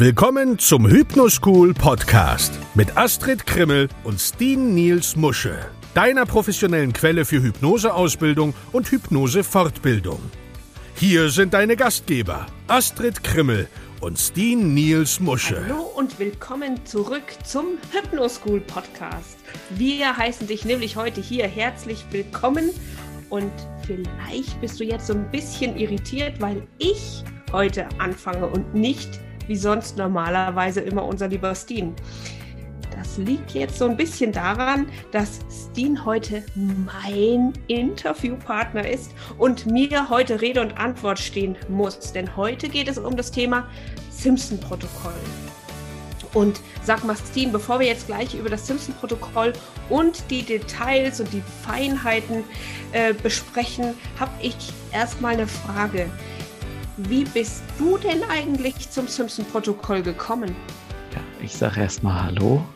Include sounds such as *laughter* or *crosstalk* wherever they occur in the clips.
Willkommen zum Hypnoschool Podcast mit Astrid Krimmel und Steen Niels Musche, deiner professionellen Quelle für Hypnoseausbildung und Hypnosefortbildung. Hier sind deine Gastgeber Astrid Krimmel und Steen Niels Musche. Hallo und willkommen zurück zum Hypnoschool Podcast. Wir heißen dich nämlich heute hier herzlich willkommen und vielleicht bist du jetzt so ein bisschen irritiert, weil ich heute anfange und nicht wie sonst normalerweise immer unser lieber Steen. Das liegt jetzt so ein bisschen daran, dass Steen heute mein Interviewpartner ist und mir heute Rede und Antwort stehen muss. Denn heute geht es um das Thema Simpson-Protokoll. Und sag mal, Steen, bevor wir jetzt gleich über das Simpson-Protokoll und die Details und die Feinheiten äh, besprechen, habe ich erstmal eine Frage. Wie bist du denn eigentlich zum Simpson-Protokoll gekommen? Ja, ich sage erstmal Hallo.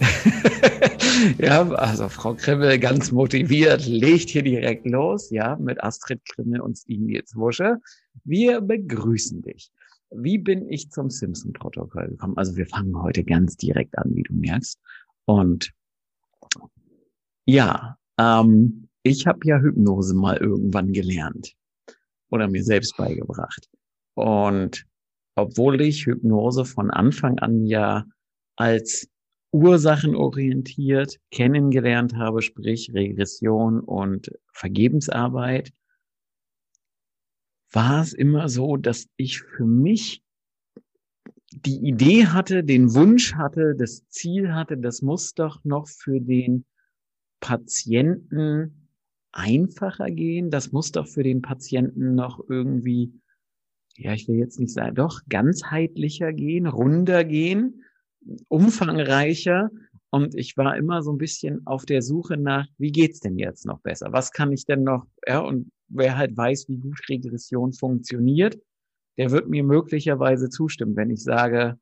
*laughs* ja, also Frau Krimmel ganz motiviert, legt hier direkt los, ja, mit Astrid Krimmel und Steven jetzt Wusche. Wir begrüßen dich. Wie bin ich zum Simpson-Protokoll gekommen? Also wir fangen heute ganz direkt an, wie du merkst. Und ja, ähm, ich habe ja Hypnose mal irgendwann gelernt oder mir selbst beigebracht. Und obwohl ich Hypnose von Anfang an ja als ursachenorientiert kennengelernt habe, sprich Regression und Vergebensarbeit, war es immer so, dass ich für mich die Idee hatte, den Wunsch hatte, das Ziel hatte, das muss doch noch für den Patienten einfacher gehen. Das muss doch für den Patienten noch irgendwie, ja, ich will jetzt nicht sagen, doch ganzheitlicher gehen, runder gehen, umfangreicher. Und ich war immer so ein bisschen auf der Suche nach, wie geht's denn jetzt noch besser? Was kann ich denn noch, ja, und wer halt weiß, wie gut Regression funktioniert, der wird mir möglicherweise zustimmen, wenn ich sage,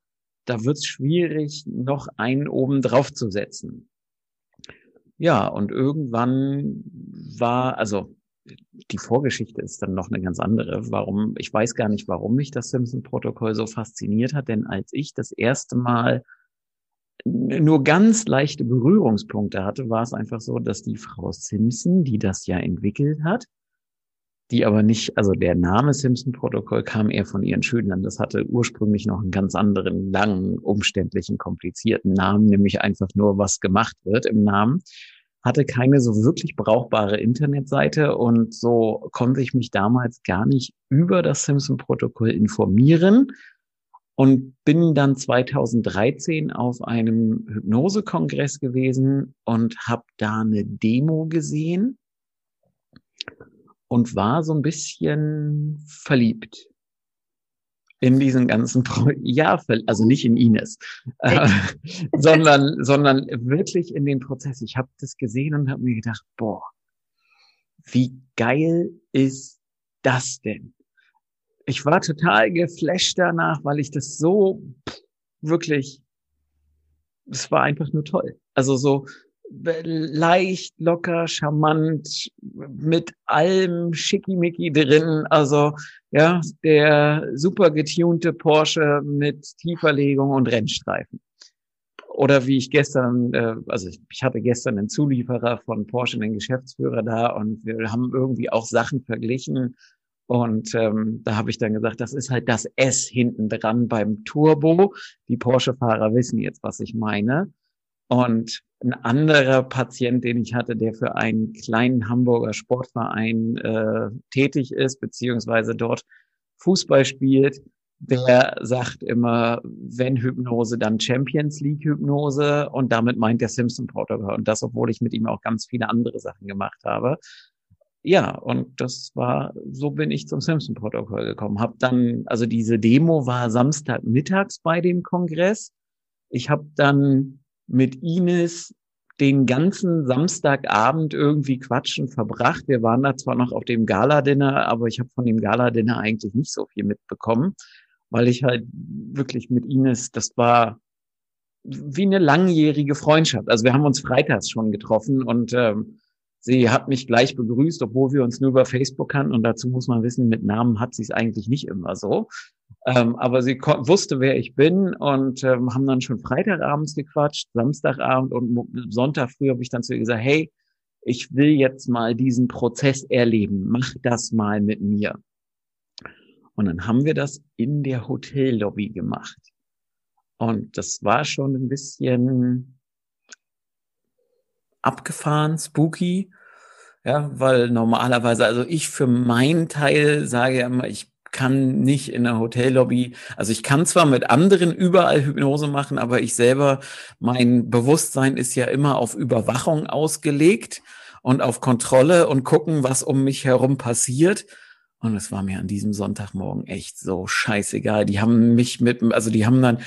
da wird's schwierig, noch einen oben drauf zu setzen. Ja, und irgendwann war, also die Vorgeschichte ist dann noch eine ganz andere. Warum, ich weiß gar nicht, warum mich das Simpson-Protokoll so fasziniert hat, denn als ich das erste Mal nur ganz leichte Berührungspunkte hatte, war es einfach so, dass die Frau Simpson, die das ja entwickelt hat, die aber nicht, also der Name Simpson-Protokoll kam eher von ihren Schülern. Das hatte ursprünglich noch einen ganz anderen, langen, umständlichen, komplizierten Namen, nämlich einfach nur, was gemacht wird im Namen. Hatte keine so wirklich brauchbare Internetseite und so konnte ich mich damals gar nicht über das Simpson-Protokoll informieren und bin dann 2013 auf einem Hypnosekongress gewesen und habe da eine Demo gesehen und war so ein bisschen verliebt in diesen ganzen *laughs* Pro ja, also nicht in Ines, äh, *laughs* sondern sondern wirklich in den Prozess. Ich habe das gesehen und habe mir gedacht, boah, wie geil ist das denn? Ich war total geflasht danach, weil ich das so wirklich, es war einfach nur toll. Also so leicht, locker, charmant, mit allem Schickimicki drin. Also ja, der super getunte Porsche mit Tieferlegung und Rennstreifen. Oder wie ich gestern, äh, also ich hatte gestern einen Zulieferer von Porsche, einen Geschäftsführer da und wir haben irgendwie auch Sachen verglichen. Und ähm, da habe ich dann gesagt, das ist halt das S hinten dran beim Turbo. Die Porsche-Fahrer wissen jetzt, was ich meine. Und ein anderer Patient, den ich hatte, der für einen kleinen Hamburger Sportverein äh, tätig ist, beziehungsweise dort Fußball spielt, der sagt immer, wenn Hypnose, dann Champions League Hypnose und damit meint der Simpson Protokoll und das, obwohl ich mit ihm auch ganz viele andere Sachen gemacht habe. Ja, und das war, so bin ich zum Simpson Protokoll gekommen. Hab dann, also diese Demo war Samstag mittags bei dem Kongress. Ich habe dann mit Ines den ganzen Samstagabend irgendwie quatschen verbracht. Wir waren da zwar noch auf dem Gala-Dinner, aber ich habe von dem Gala-Dinner eigentlich nicht so viel mitbekommen, weil ich halt wirklich mit Ines, das war wie eine langjährige Freundschaft. Also wir haben uns freitags schon getroffen und ähm, sie hat mich gleich begrüßt, obwohl wir uns nur über Facebook kannten. Und dazu muss man wissen, mit Namen hat sie es eigentlich nicht immer so. Ähm, aber sie wusste, wer ich bin und ähm, haben dann schon Freitagabends gequatscht, Samstagabend und Sonntag früh habe ich dann zu ihr gesagt, hey, ich will jetzt mal diesen Prozess erleben, mach das mal mit mir. Und dann haben wir das in der Hotellobby gemacht. Und das war schon ein bisschen abgefahren, spooky. Ja, weil normalerweise, also ich für meinen Teil sage ja immer, ich kann nicht in der Hotellobby, also ich kann zwar mit anderen überall Hypnose machen, aber ich selber, mein Bewusstsein ist ja immer auf Überwachung ausgelegt und auf Kontrolle und gucken, was um mich herum passiert. Und es war mir an diesem Sonntagmorgen echt so scheißegal. Die haben mich mit, also die haben dann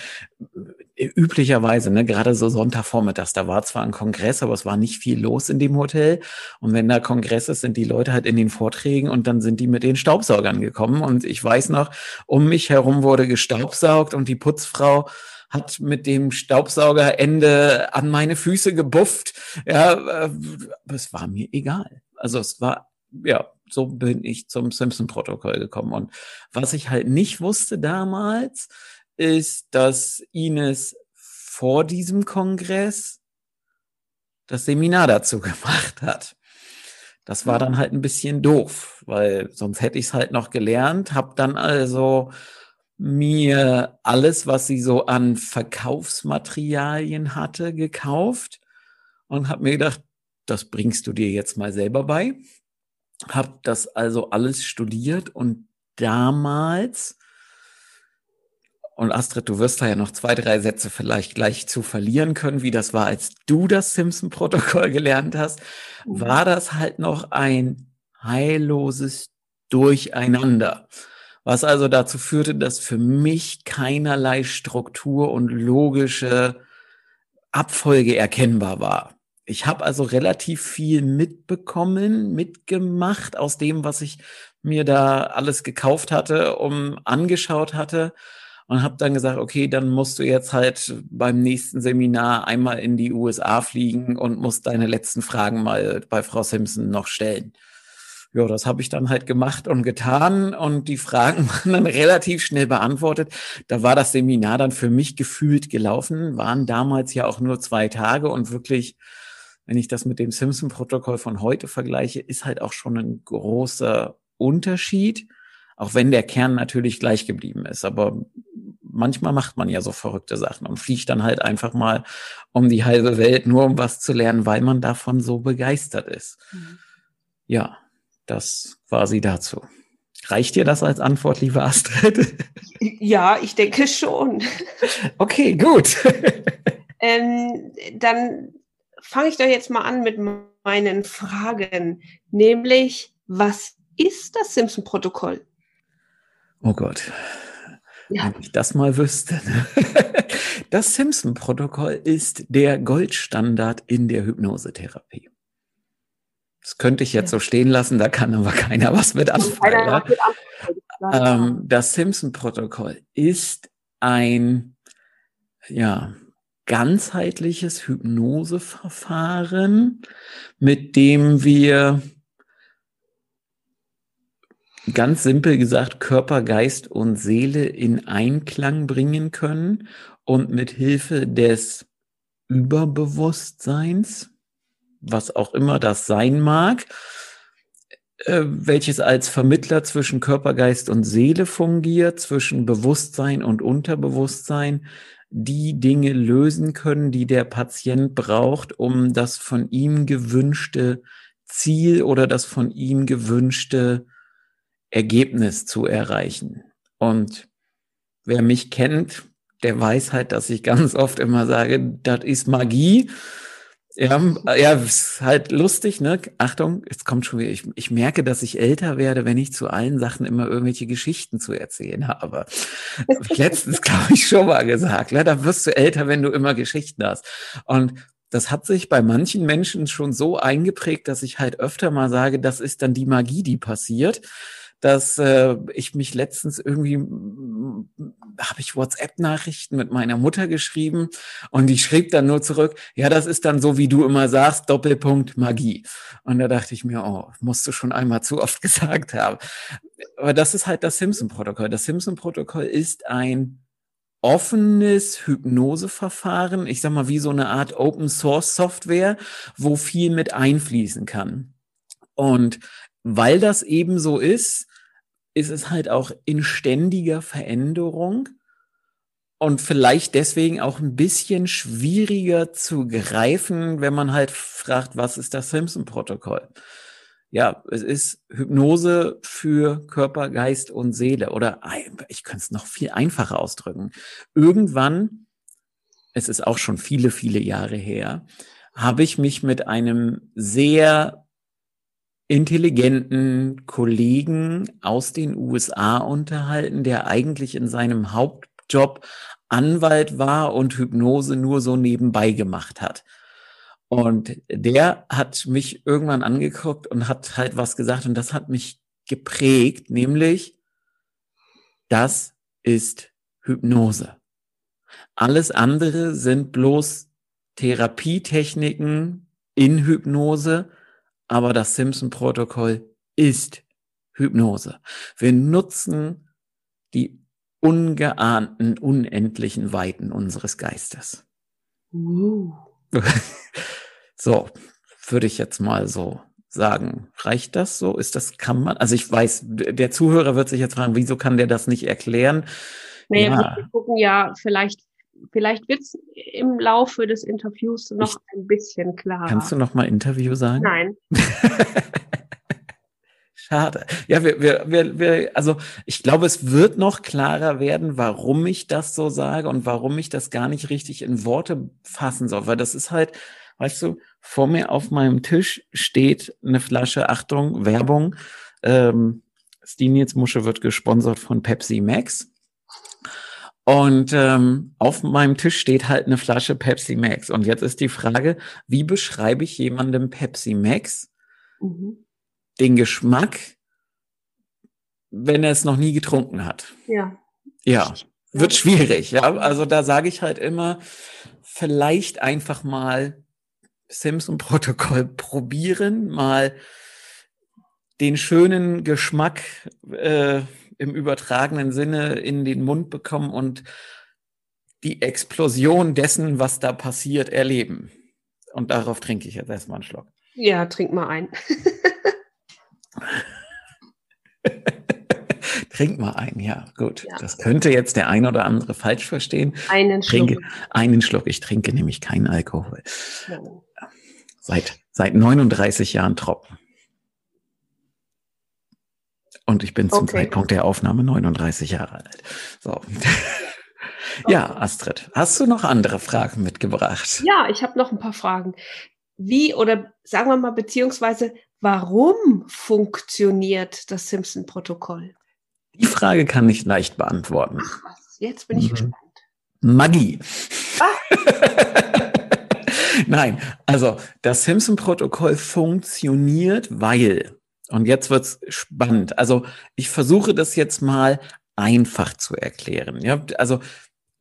üblicherweise, ne, gerade so Sonntagvormittags, da war zwar ein Kongress, aber es war nicht viel los in dem Hotel. Und wenn da Kongress ist, sind die Leute halt in den Vorträgen und dann sind die mit den Staubsaugern gekommen. Und ich weiß noch, um mich herum wurde gestaubsaugt und die Putzfrau hat mit dem Staubsaugerende an meine Füße gebufft. Ja, äh, es war mir egal. Also es war ja, so bin ich zum Simpson-Protokoll gekommen. Und was ich halt nicht wusste damals, ist, dass Ines vor diesem Kongress das Seminar dazu *laughs* gemacht hat. Das war dann halt ein bisschen doof, weil sonst hätte ich es halt noch gelernt, Hab dann also mir alles, was sie so an Verkaufsmaterialien hatte, gekauft und habe mir gedacht, das bringst du dir jetzt mal selber bei habe das also alles studiert und damals, und Astrid, du wirst da ja noch zwei, drei Sätze vielleicht gleich zu verlieren können, wie das war, als du das Simpson-Protokoll *laughs* gelernt hast, mhm. war das halt noch ein heilloses Durcheinander. Was also dazu führte, dass für mich keinerlei Struktur und logische Abfolge erkennbar war ich habe also relativ viel mitbekommen, mitgemacht aus dem, was ich mir da alles gekauft hatte, um angeschaut hatte und habe dann gesagt, okay, dann musst du jetzt halt beim nächsten Seminar einmal in die USA fliegen und musst deine letzten Fragen mal bei Frau Simpson noch stellen. Ja, das habe ich dann halt gemacht und getan und die Fragen *laughs* waren dann relativ schnell beantwortet. Da war das Seminar dann für mich gefühlt gelaufen, waren damals ja auch nur zwei Tage und wirklich wenn ich das mit dem Simpson-Protokoll von heute vergleiche, ist halt auch schon ein großer Unterschied, auch wenn der Kern natürlich gleich geblieben ist. Aber manchmal macht man ja so verrückte Sachen und fliegt dann halt einfach mal um die halbe Welt, nur um was zu lernen, weil man davon so begeistert ist. Mhm. Ja, das war sie dazu. Reicht dir das als Antwort, liebe Astrid? *laughs* Ja, ich denke schon. *laughs* Okay, gut. *laughs* Ähm, dann fange ich doch jetzt mal an mit meinen Fragen, nämlich, was ist das Simpson-Protokoll? Oh Gott. Ja. Wenn ich das mal wüsste. Ne? *laughs* Das Simpson-Protokoll ist der Goldstandard in der Hypnosetherapie. Das könnte ich jetzt so stehen lassen, da kann aber keiner was mit anfangen. Ähm, das Simpson-Protokoll ist ein, ja, ganzheitliches Hypnoseverfahren, mit dem wir ganz simpel gesagt Körper, Geist und Seele in Einklang bringen können und mit Hilfe des Überbewusstseins, was auch immer das sein mag, äh, welches als Vermittler zwischen Körper, Geist und Seele fungiert, zwischen Bewusstsein und Unterbewusstsein, die Dinge lösen können, die der Patient braucht, um das von ihm gewünschte Ziel oder das von ihm gewünschte Ergebnis zu erreichen. Und wer mich kennt, der weiß halt, dass ich ganz oft immer sage, das ist Magie. Ja, ja, ist halt lustig, ne? Achtung, jetzt kommt schon wieder. Ich, ich merke, dass ich älter werde, wenn ich zu allen Sachen immer irgendwelche Geschichten zu erzählen habe. Hab ich letztens, *laughs* glaube ich, schon mal gesagt. Ne? Da wirst du älter, wenn du immer Geschichten hast. Und das hat sich bei manchen Menschen schon so eingeprägt, dass ich halt öfter mal sage, das ist dann die Magie, die passiert dass äh, ich mich letztens irgendwie habe ich WhatsApp-Nachrichten mit meiner Mutter geschrieben und die schrieb dann nur zurück, ja, das ist dann so, wie du immer sagst, Doppelpunkt Magie. Und da dachte ich mir, oh, musst du schon einmal zu oft *laughs* gesagt haben. aber das ist halt das Simpson-Protokoll. Das Simpson-Protokoll ist ein offenes Hypnoseverfahren, ich sag mal wie so eine Art Open Source Software, wo viel mit einfließen kann. Und weil das eben so ist, ist es halt auch in ständiger Veränderung und vielleicht deswegen auch ein bisschen schwieriger zu greifen, wenn man halt fragt, was ist das Simpson-Protokoll? Ja, es ist Hypnose für Körper, Geist und Seele. Oder ich könnte es noch viel einfacher ausdrücken. Irgendwann, es ist auch schon viele, viele Jahre her, habe ich mich mit einem sehr intelligenten Kollegen aus den USA unterhalten, der eigentlich in seinem Hauptjob Anwalt war und Hypnose nur so nebenbei gemacht hat. Und der hat mich irgendwann angeguckt und hat halt was gesagt und das hat mich geprägt, nämlich das ist Hypnose. Alles andere sind bloß Therapietechniken in Hypnose, aber das Simpson-Protokoll ist Hypnose. Wir nutzen die ungeahnten, unendlichen Weiten unseres Geistes. Uh. *laughs* so, würde ich jetzt mal so sagen. Reicht das so? Ist das, kann man, also ich weiß, der Zuhörer wird sich jetzt fragen, wieso kann der das nicht erklären? Naja, ja. wir gucken ja, vielleicht, vielleicht wird es im Laufe des Interviews noch ich, ein bisschen klarer. Kannst du noch mal Interview sagen? Nein. *laughs* Schade. Ja, wir, wir, wir, wir, also ich glaube, es wird noch klarer werden, warum ich das so sage und warum ich das gar nicht richtig in Worte fassen soll. Weil das ist halt, weißt du, vor mir auf meinem Tisch steht eine Flasche, Achtung, Werbung. Ähm, Stinietz Musche wird gesponsert von Pepsi Max. Und ähm, auf meinem Tisch steht halt eine Flasche Pepsi Max. Und jetzt ist die Frage, wie beschreibe ich jemandem Pepsi Max? Mhm den Geschmack, wenn er es noch nie getrunken hat. Ja. Ja, wird schwierig. Ja, also da sage ich halt immer, vielleicht einfach mal Simpson-Protokoll *laughs* probieren, mal den schönen Geschmack äh, im übertragenen Sinne in den Mund bekommen und die Explosion dessen, was da passiert, erleben. Und darauf trinke ich jetzt erstmal einen Schluck. Ja, trink mal ein. *laughs* Trink mal einen, ja, gut. Ja. Das könnte jetzt der ein oder andere falsch verstehen. Einen Schluck. Trinke, einen Schluck. Ich trinke nämlich keinen Alkohol. Ja. Seit, seit 39 Jahren trocken. Und ich bin zum okay. Zeitpunkt der Aufnahme 39 Jahre alt. So. *laughs* ja, Astrid, hast du noch andere Fragen mitgebracht? Ja, ich habe noch ein paar Fragen. Wie oder sagen wir mal, beziehungsweise Warum funktioniert das Simpson-Protokoll? Die Frage kann ich leicht beantworten. Ach was, jetzt bin ich mhm. gespannt. Magie. Ah. *laughs* Nein, also das Simpson-Protokoll funktioniert, weil, und jetzt wird's spannend. Also ich versuche das jetzt mal einfach zu erklären. Ja, also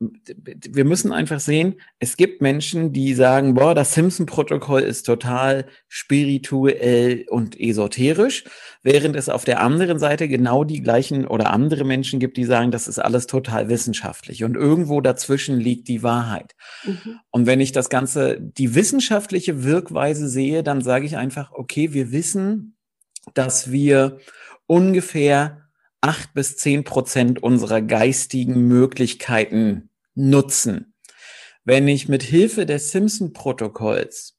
wir müssen einfach sehen, es gibt Menschen, die sagen, boah, das Simpson-Protokoll ist total spirituell und esoterisch, während es auf der anderen Seite genau die gleichen oder andere Menschen gibt, die sagen, das ist alles total wissenschaftlich und irgendwo dazwischen liegt die Wahrheit. Mhm. Und wenn ich das Ganze, die wissenschaftliche Wirkweise sehe, dann sage ich einfach, okay, wir wissen, dass wir ungefähr acht bis zehn Prozent unserer geistigen Möglichkeiten nutzen. Wenn ich mit Hilfe des Simpson-Protokolls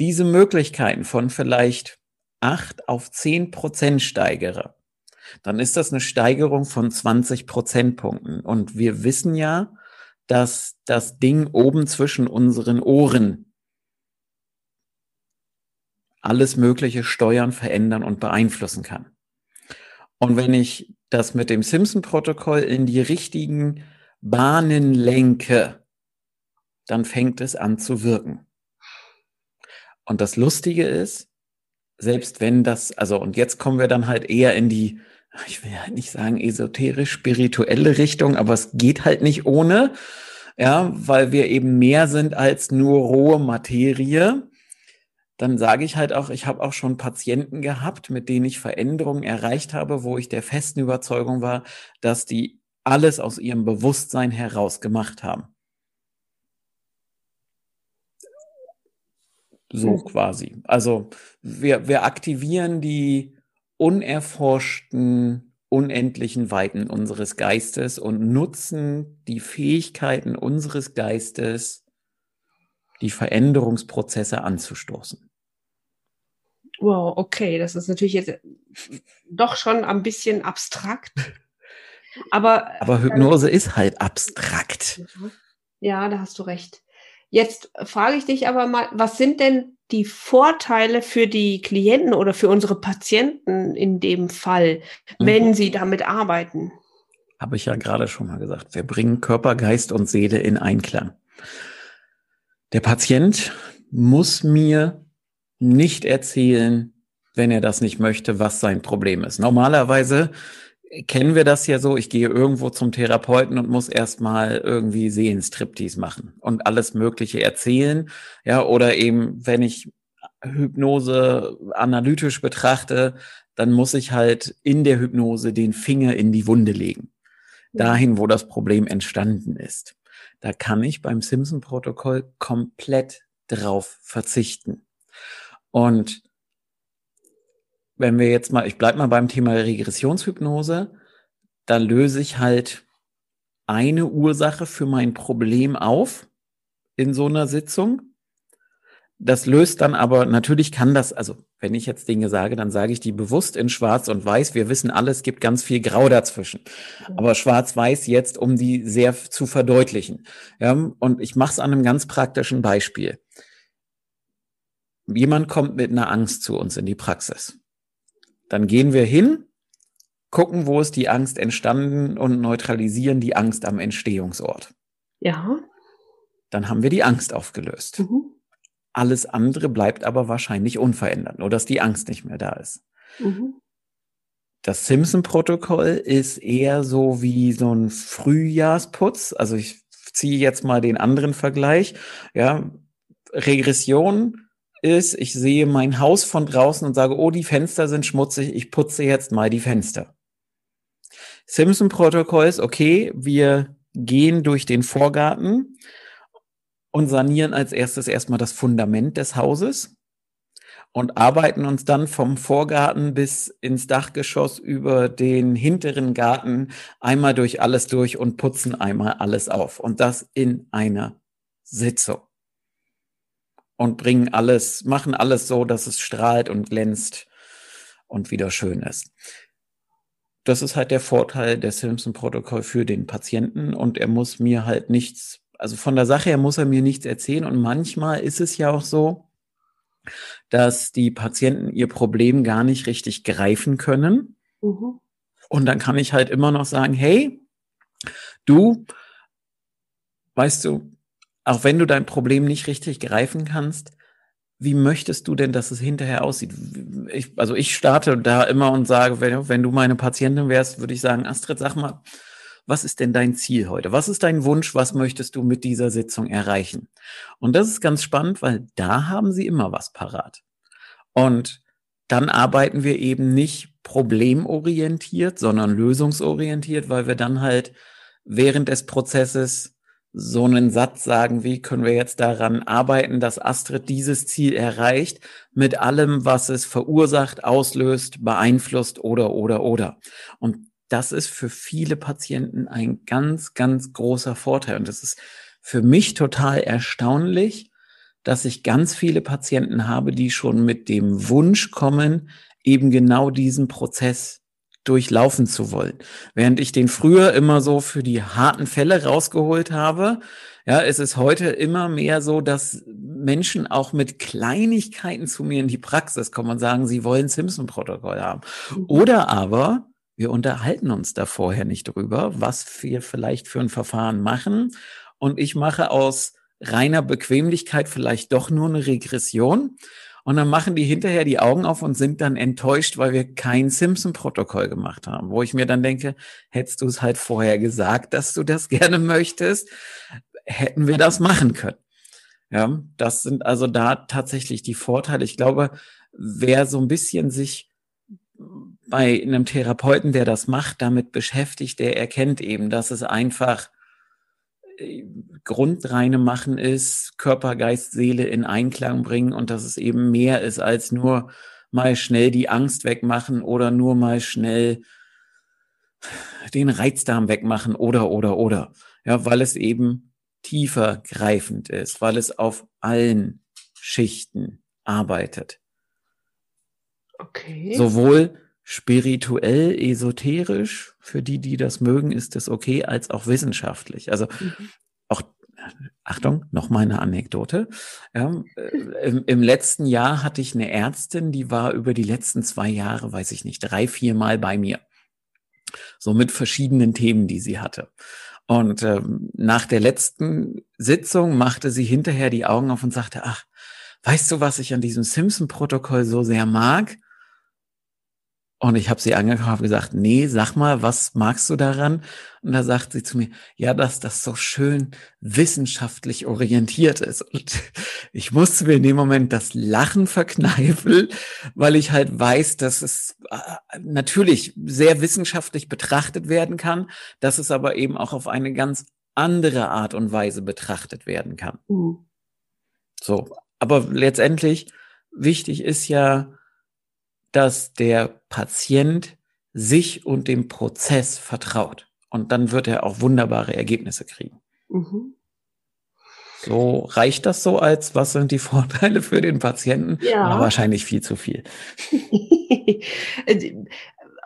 diese Möglichkeiten von vielleicht acht auf zehn Prozent steigere, dann ist das eine Steigerung von 20 Prozentpunkten. Und wir wissen ja, dass das Ding oben zwischen unseren Ohren alles Mögliche steuern, verändern und beeinflussen kann. Und wenn ich das mit dem Simpson-Protokoll in die richtigen Bahnen lenke, dann fängt es an zu wirken. Und das Lustige ist, selbst wenn das, also und jetzt kommen wir dann halt eher in die, ich will halt nicht sagen esoterisch-spirituelle Richtung, aber es geht halt nicht ohne, ja, weil wir eben mehr sind als nur rohe Materie dann sage ich halt auch, ich habe auch schon Patienten gehabt, mit denen ich Veränderungen erreicht habe, wo ich der festen Überzeugung war, dass die alles aus ihrem Bewusstsein heraus gemacht haben. So mhm. quasi. Also wir, wir aktivieren die unerforschten, unendlichen Weiten unseres Geistes und nutzen die Fähigkeiten unseres Geistes, die Veränderungsprozesse anzustoßen. Wow, okay, das ist natürlich jetzt doch schon ein bisschen abstrakt. Aber, Aber Hypnose äh, ist halt abstrakt. Ja, da hast du recht. Jetzt frage ich dich aber mal, was sind denn die Vorteile für die Klienten oder für unsere Patienten in dem Fall, mhm. wenn sie damit arbeiten? Habe ich ja gerade schon mal gesagt. Wir bringen Körper, Geist und Seele in Einklang. Der Patient muss mir nicht erzählen, wenn er das nicht möchte, was sein Problem ist. Normalerweise kennen wir das ja so, ich gehe irgendwo zum Therapeuten und muss erstmal irgendwie Seelenstriptease machen und alles Mögliche erzählen. Ja, oder eben, wenn ich Hypnose analytisch betrachte, dann muss ich halt in der Hypnose den Finger in die Wunde legen. Dahin, wo das Problem entstanden ist. Da kann ich beim Simpson-Protokoll komplett drauf verzichten. Und wenn wir jetzt mal, ich bleib mal beim Thema Regressionshypnose, da löse ich halt eine Ursache für mein Problem auf in so einer Sitzung. Das löst dann aber, natürlich kann das, also wenn ich jetzt Dinge sage, dann sage ich die bewusst in Schwarz und Weiß. Wir wissen alle, es gibt ganz viel Grau dazwischen. Aber Schwarz-Weiß jetzt, um die sehr zu verdeutlichen. Ja, und ich mache es an einem ganz praktischen Beispiel. Jemand kommt mit einer Angst zu uns in die Praxis. Dann gehen wir hin, gucken, wo ist die Angst entstanden und neutralisieren die Angst am Entstehungsort. Ja. Dann haben wir die Angst aufgelöst. Mhm. Alles andere bleibt aber wahrscheinlich unverändert, nur dass die Angst nicht mehr da ist. Mhm. Das Simpson-Protokoll ist eher so wie so ein Frühjahrsputz. Also ich ziehe jetzt mal den anderen Vergleich. Ja, Regression ist, ich sehe mein Haus von draußen und sage, oh, die Fenster sind schmutzig, ich putze jetzt mal die Fenster. Simpson-Protokoll ist, okay, wir gehen durch den Vorgarten und sanieren als erstes erstmal das Fundament des Hauses und arbeiten uns dann vom Vorgarten bis ins Dachgeschoss über den hinteren Garten einmal durch alles durch und putzen einmal alles auf. Und das in einer Sitzung und bringen alles, machen alles so, dass es strahlt und glänzt und wieder schön ist. Das ist halt der Vorteil der Simpson-Protokoll für den Patienten und er muss mir halt nichts, also von der Sache her muss er mir nichts erzählen und manchmal ist es ja auch so, dass die Patienten ihr Problem gar nicht richtig greifen können. Mhm. Und dann kann ich halt immer noch sagen, hey, du, weißt du, auch wenn du dein Problem nicht richtig greifen kannst, wie möchtest du denn, dass es hinterher aussieht? Ich, also ich starte da immer und sage, wenn, wenn du meine Patientin wärst, würde ich sagen, Astrid, sag mal, was ist denn dein Ziel heute? Was ist dein Wunsch? Was möchtest du mit dieser Sitzung erreichen? Und das ist ganz spannend, weil da haben sie immer was parat. Und dann arbeiten wir eben nicht problemorientiert, sondern lösungsorientiert, weil wir dann halt während des Prozesses so einen Satz sagen, wie können wir jetzt daran arbeiten, dass Astrid dieses Ziel erreicht, mit allem, was es verursacht, auslöst, beeinflusst oder, oder, oder. Und das ist für viele Patienten ein ganz, ganz großer Vorteil. Und das ist für mich total erstaunlich, dass ich ganz viele Patienten habe, die schon mit dem Wunsch kommen, eben genau diesen Prozess durchlaufen zu wollen. Während ich den früher immer so für die harten Fälle rausgeholt habe, ja, es ist heute immer mehr so, dass Menschen auch mit Kleinigkeiten zu mir in die Praxis kommen und sagen, sie wollen Simpson-Protokoll haben. Mhm. Oder aber wir unterhalten uns da vorher nicht drüber, was wir vielleicht für ein Verfahren machen. Und ich mache aus reiner Bequemlichkeit vielleicht doch nur eine Regression und dann machen die hinterher die Augen auf und sind dann enttäuscht, weil wir kein Simpson-Protokoll gemacht haben. Wo ich mir dann denke, hättest du es halt vorher gesagt, dass du das *laughs* gerne möchtest, hätten wir das machen können. Ja, das sind also da tatsächlich die Vorteile. Ich glaube, wer so ein bisschen sich bei einem Therapeuten, der das macht, damit beschäftigt, der erkennt eben, dass es einfach grundreine Machen ist, Körper, Geist, Seele in Einklang bringen und dass es eben mehr ist als nur mal schnell die Angst wegmachen oder nur mal schnell den Reizdarm wegmachen oder, oder, oder. Ja, weil es eben tiefer greifend ist, weil es auf allen Schichten arbeitet. Okay. Sowohl spirituell, esoterisch, für die, die das mögen, ist es okay, als auch wissenschaftlich. Also mhm. auch Achtung, noch mal eine Anekdote. Ja, äh, im, im, letzten Jahr hatte ich eine Ärztin, die war über die letzten zwei Jahre, weiß ich nicht, drei, vier Mal bei mir. So mit verschiedenen Themen, die sie hatte. Und ähm, nach der letzten Sitzung machte sie hinterher die Augen auf und sagte, ach, weißt du, was ich an diesem Simpson-Protokoll so sehr mag? Und ich habe sie angeguckt und gesagt, nee, sag mal, was magst du daran? Und da sagt sie zu mir, ja, dass das so schön wissenschaftlich orientiert ist. Und *laughs* ich musste mir in dem Moment das Lachen verkneifen, weil ich halt weiß, dass es äh, natürlich sehr wissenschaftlich betrachtet werden kann, dass es aber eben auch auf eine ganz andere Art und Weise betrachtet werden kann. Mhm. So, aber letztendlich wichtig ist ja, dass der Patient sich und dem Prozess vertraut. Und dann wird er auch wunderbare Ergebnisse kriegen. Mhm. So reicht das so als, was sind die *laughs* Vorteile für den Patienten? Ja. Aber wahrscheinlich viel zu viel. *laughs*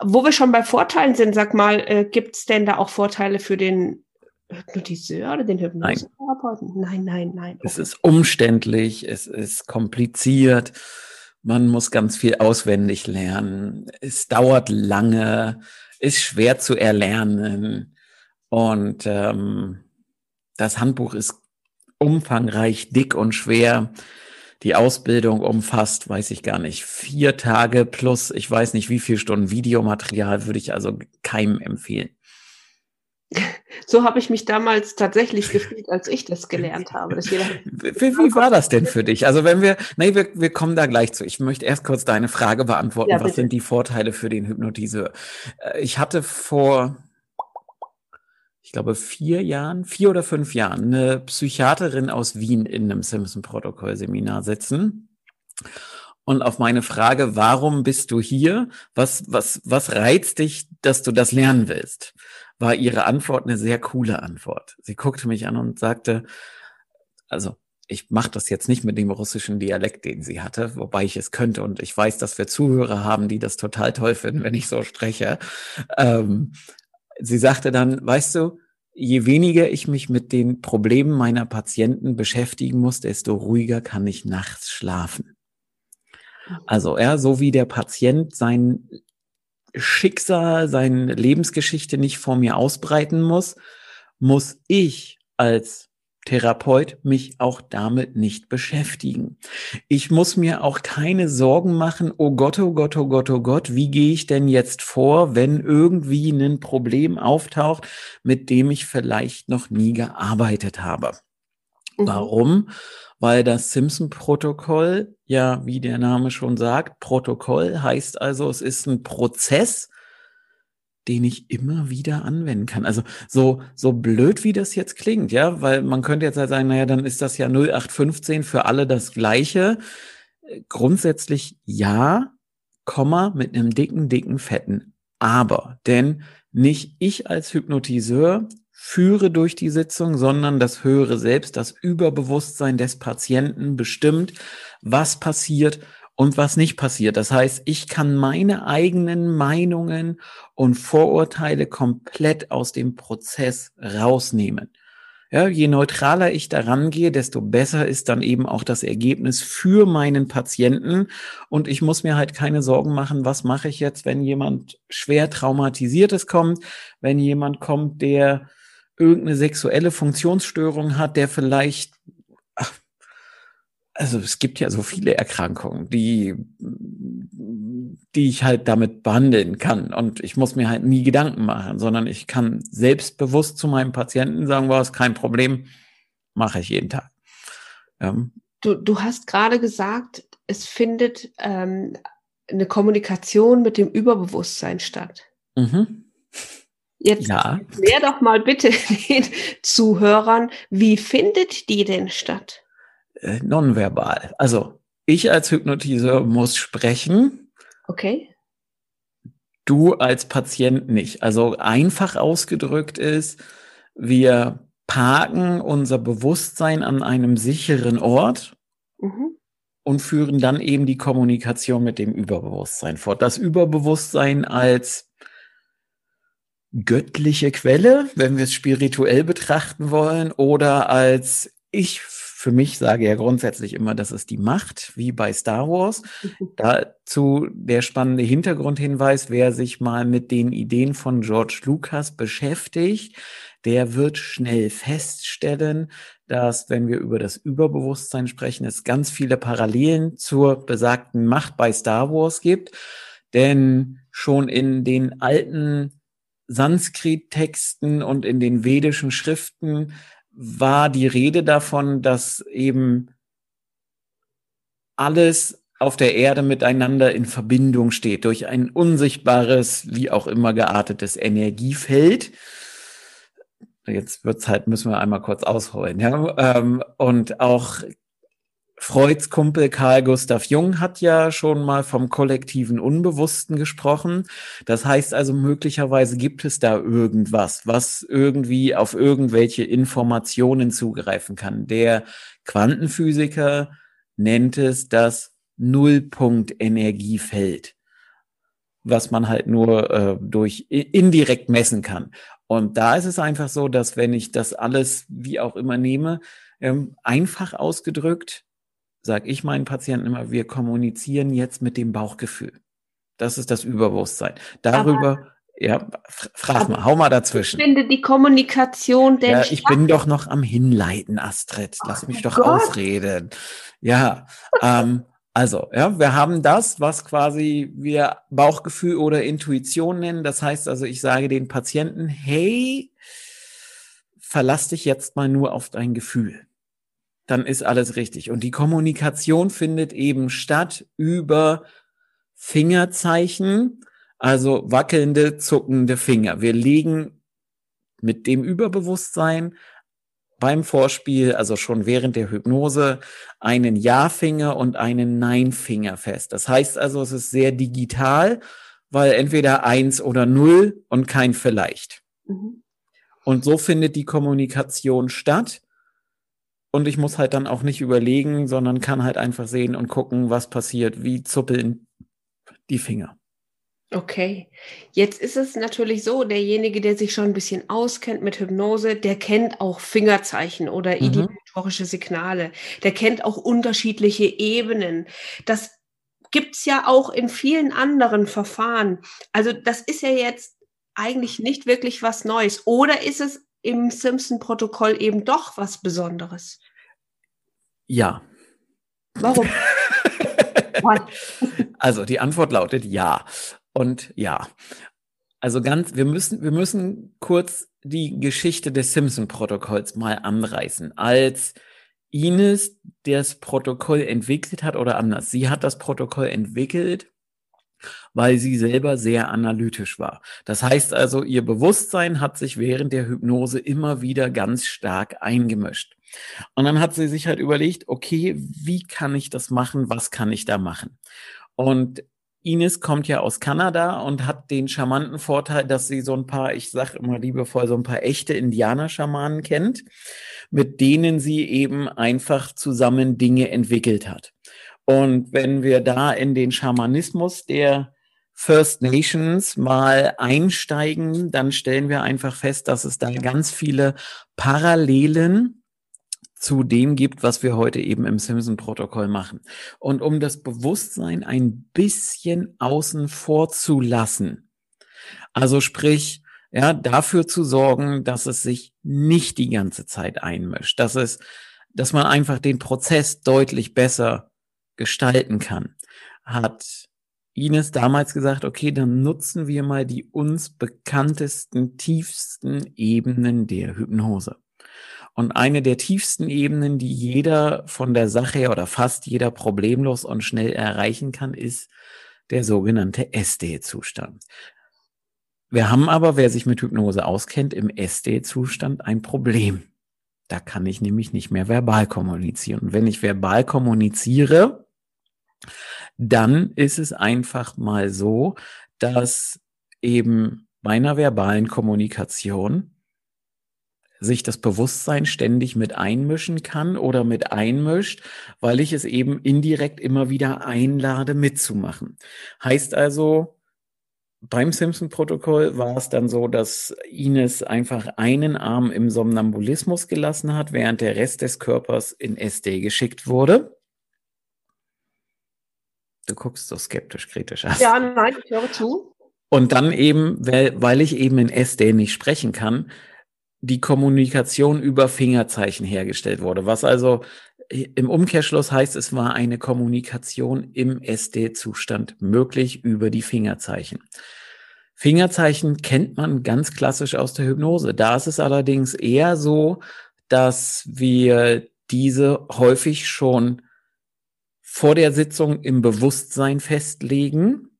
Wo wir schon bei Vorteilen sind, sag mal, äh, gibt es denn da auch Vorteile für den Hypnotiseur oder den Hypnosetherapeuten? Nein, nein, nein. Okay. Es ist umständlich, es ist kompliziert. Man muss ganz viel auswendig lernen. Es dauert lange, ist schwer zu erlernen. Und ähm, das Handbuch ist umfangreich, dick und schwer. Die Ausbildung umfasst, weiß ich gar nicht, vier Tage plus, ich weiß nicht, wie viel Stunden Videomaterial würde ich also keinem empfehlen. So habe ich mich damals tatsächlich gefühlt, als ich das gelernt habe. *laughs* wie, wie, war das denn für dich? Also wenn wir, nee, wir, wir kommen da gleich zu. Ich möchte erst kurz deine Frage beantworten. Ja, Was sind die Vorteile für den Hypnotiseur? Äh, ich hatte vor, ich glaube, vier Jahren, vier oder fünf Jahren, eine Psychiaterin aus Wien in einem Simpson-Protokoll-Seminar sitzen. Und auf meine Frage, warum bist du hier? Was, was, was reizt dich, dass du das lernen willst? War ihre Antwort eine sehr coole Antwort. Sie guckte mich an und sagte, also ich mache das jetzt nicht mit dem russischen Dialekt, den sie hatte, wobei ich es könnte und ich weiß, dass wir Zuhörer haben, die das total toll finden, wenn ich so spreche. Ähm, sie sagte dann, weißt du, je weniger ich mich mit den Problemen meiner Patienten beschäftigen muss, desto ruhiger kann ich nachts schlafen. Also, ja, so wie der Patient sein Schicksal, seine Lebensgeschichte nicht vor mir ausbreiten muss, muss ich als Therapeut mich auch damit nicht beschäftigen. Ich muss mir auch keine Sorgen machen, oh Gott, oh Gott, oh Gott, oh Gott, wie gehe ich denn jetzt vor, wenn irgendwie ein Problem auftaucht, mit dem ich vielleicht noch nie gearbeitet habe. Mhm. Warum? Weil das Simpson-Protokoll, ja, wie der Name schon sagt, Protokoll heißt also, es ist ein Prozess, den ich immer wieder anwenden kann. Also so, so blöd wie das jetzt klingt, ja, weil man könnte jetzt halt sagen, naja, dann ist das ja 0815 für alle das Gleiche. Grundsätzlich ja, Komma mit einem dicken, dicken, fetten Aber. Denn nicht ich als Hypnotiseur führe durch die Sitzung, sondern das höhere Selbst, das Überbewusstsein des Patienten bestimmt, was passiert und was nicht passiert. Das heißt, ich kann meine eigenen Meinungen und Vorurteile komplett aus dem Prozess rausnehmen. Ja, je neutraler ich daran gehe, desto besser ist dann eben auch das Ergebnis für meinen Patienten. Und ich muss mir halt keine Sorgen machen, was mache ich jetzt, wenn jemand schwer traumatisiertes kommt, wenn jemand kommt, der irgendeine sexuelle Funktionsstörung hat, der vielleicht, ach, also es gibt ja so viele Erkrankungen, die, die ich halt damit behandeln kann. Und ich muss mir halt nie Gedanken machen, sondern ich kann selbstbewusst zu meinem Patienten sagen, war es kein Problem, mache ich jeden Tag. Ähm, du, du hast gerade gesagt, es findet ähm, eine Kommunikation mit dem Überbewusstsein statt. Mhm. Jetzt ja. klär doch mal bitte *laughs* den Zuhörern, wie findet die denn statt? Äh, nonverbal. Also ich als Hypnotiseur muss sprechen. Okay. Du als Patient nicht. Also einfach ausgedrückt ist, wir parken unser Bewusstsein an einem sicheren Ort mhm. und führen dann eben die Kommunikation mit dem Überbewusstsein fort. Das Überbewusstsein als göttliche Quelle, wenn wir es spirituell betrachten wollen, oder als ich für mich sage ja grundsätzlich immer, das ist die Macht, wie bei Star Wars. *laughs* Dazu der spannende Hintergrundhinweis, wer sich mal mit den Ideen von George Lucas beschäftigt, der wird schnell feststellen, dass wenn wir über das Überbewusstsein sprechen, es ganz viele Parallelen zur besagten Macht bei Star Wars gibt. Denn schon in den alten Sanskrit-Texten und in den vedischen Schriften war die Rede davon, dass eben alles auf der Erde miteinander in Verbindung steht durch ein unsichtbares, wie auch immer geartetes Energiefeld. Jetzt wird's halt, müssen wir einmal kurz ausholen. Ja? Ähm, und auch Freuds Kumpel Carl Gustav Jung hat ja schon mal vom kollektiven Unbewussten gesprochen. Das heißt also, möglicherweise gibt es da irgendwas, was irgendwie auf irgendwelche Informationen zugreifen kann. Der Quantenphysiker nennt es das Nullpunkt-Energiefeld, was man halt nur äh, durch indirekt messen kann. Und da ist es einfach so, dass wenn ich das alles wie auch immer nehme, ähm, einfach ausgedrückt, sage ich meinen Patienten immer, wir kommunizieren jetzt mit dem Bauchgefühl. Das ist das Überbewusstsein. Darüber, aber, ja, frag mal, hau mal dazwischen. Ich finde die Kommunikation denn. Ja, ich bin doch noch am Hinleiten, Astrid. Lass oh mich doch Gott. ausreden. Ja, ähm, also, ja, wir haben das, was quasi wir Bauchgefühl oder Intuition nennen. Das heißt also, ich sage den Patienten, hey, verlass dich jetzt mal nur auf dein Gefühl dann ist alles richtig. Und die Kommunikation findet eben statt über Fingerzeichen, also wackelnde, zuckende Finger. Wir legen mit dem Überbewusstsein beim Vorspiel, also schon während der Hypnose, einen Ja-Finger und einen Nein-Finger fest. Das heißt also, es ist sehr digital, weil entweder eins oder null und kein vielleicht. Mhm. Und so findet die Kommunikation statt. Und ich muss halt dann auch nicht überlegen, sondern kann halt einfach sehen und gucken, was passiert, wie zuppeln die Finger. Okay, jetzt ist es natürlich so, derjenige, der sich schon ein bisschen auskennt mit Hypnose, der kennt auch Fingerzeichen oder mhm. idiotorische Signale, der kennt auch unterschiedliche Ebenen. Das gibt's ja auch in vielen anderen Verfahren. Also das ist ja jetzt eigentlich nicht wirklich was Neues. Oder ist es im Simpson-Protokoll eben doch was Besonderes? Ja. Warum? *laughs* also die Antwort lautet ja. Und ja. Also ganz, wir müssen, wir müssen kurz die Geschichte des Simpson-Protokolls mal anreißen. Als Ines das Protokoll entwickelt hat oder anders, sie hat das Protokoll entwickelt weil sie selber sehr analytisch war. Das heißt also, ihr Bewusstsein hat sich während der Hypnose immer wieder ganz stark eingemischt. Und dann hat sie sich halt überlegt, okay, wie kann ich das machen? Was kann ich da machen? Und Ines kommt ja aus Kanada und hat den charmanten Vorteil, dass sie so ein paar, ich sag immer liebevoll, so ein paar echte Indianer-Schamanen kennt, mit denen sie eben einfach zusammen Dinge entwickelt hat. Und wenn wir da in den Schamanismus der First Nations mal einsteigen, dann stellen wir einfach fest, dass es da ganz viele Parallelen zu dem gibt, was wir heute eben im Simpson-Protokoll machen. Und um das Bewusstsein ein bisschen außen vor zu lassen, also sprich, ja, dafür zu sorgen, dass es sich nicht die ganze Zeit einmischt, dass es, dass man einfach den Prozess deutlich besser gestalten kann, hat Ines damals gesagt, okay, dann nutzen wir mal die uns bekanntesten, tiefsten Ebenen der Hypnose. Und eine der tiefsten Ebenen, die jeder von der Sache oder fast jeder problemlos und schnell erreichen kann, ist der sogenannte SD-Zustand. Wir haben aber, wer sich mit Hypnose auskennt, im SD-Zustand ein Problem. Da kann ich nämlich nicht mehr verbal kommunizieren. Und wenn ich verbal kommuniziere, dann ist es einfach mal so, dass eben bei einer verbalen Kommunikation sich das Bewusstsein ständig mit einmischen kann oder mit einmischt, weil ich es eben indirekt immer wieder einlade mitzumachen. Heißt also, beim Simpson-Protokoll war es dann so, dass Ines einfach einen Arm im Somnambulismus gelassen hat, während der Rest des Körpers in SD geschickt wurde. Du guckst so skeptisch, kritisch aus. Ja, nein, ich höre zu. Und dann eben, weil, weil ich eben in SD nicht sprechen kann, die Kommunikation über Fingerzeichen hergestellt wurde. Was also im Umkehrschluss heißt, es war eine Kommunikation im SD-Zustand möglich über die Fingerzeichen. Fingerzeichen kennt man ganz klassisch aus der Hypnose. Da ist es allerdings eher so, dass wir diese häufig schon vor der Sitzung im Bewusstsein festlegen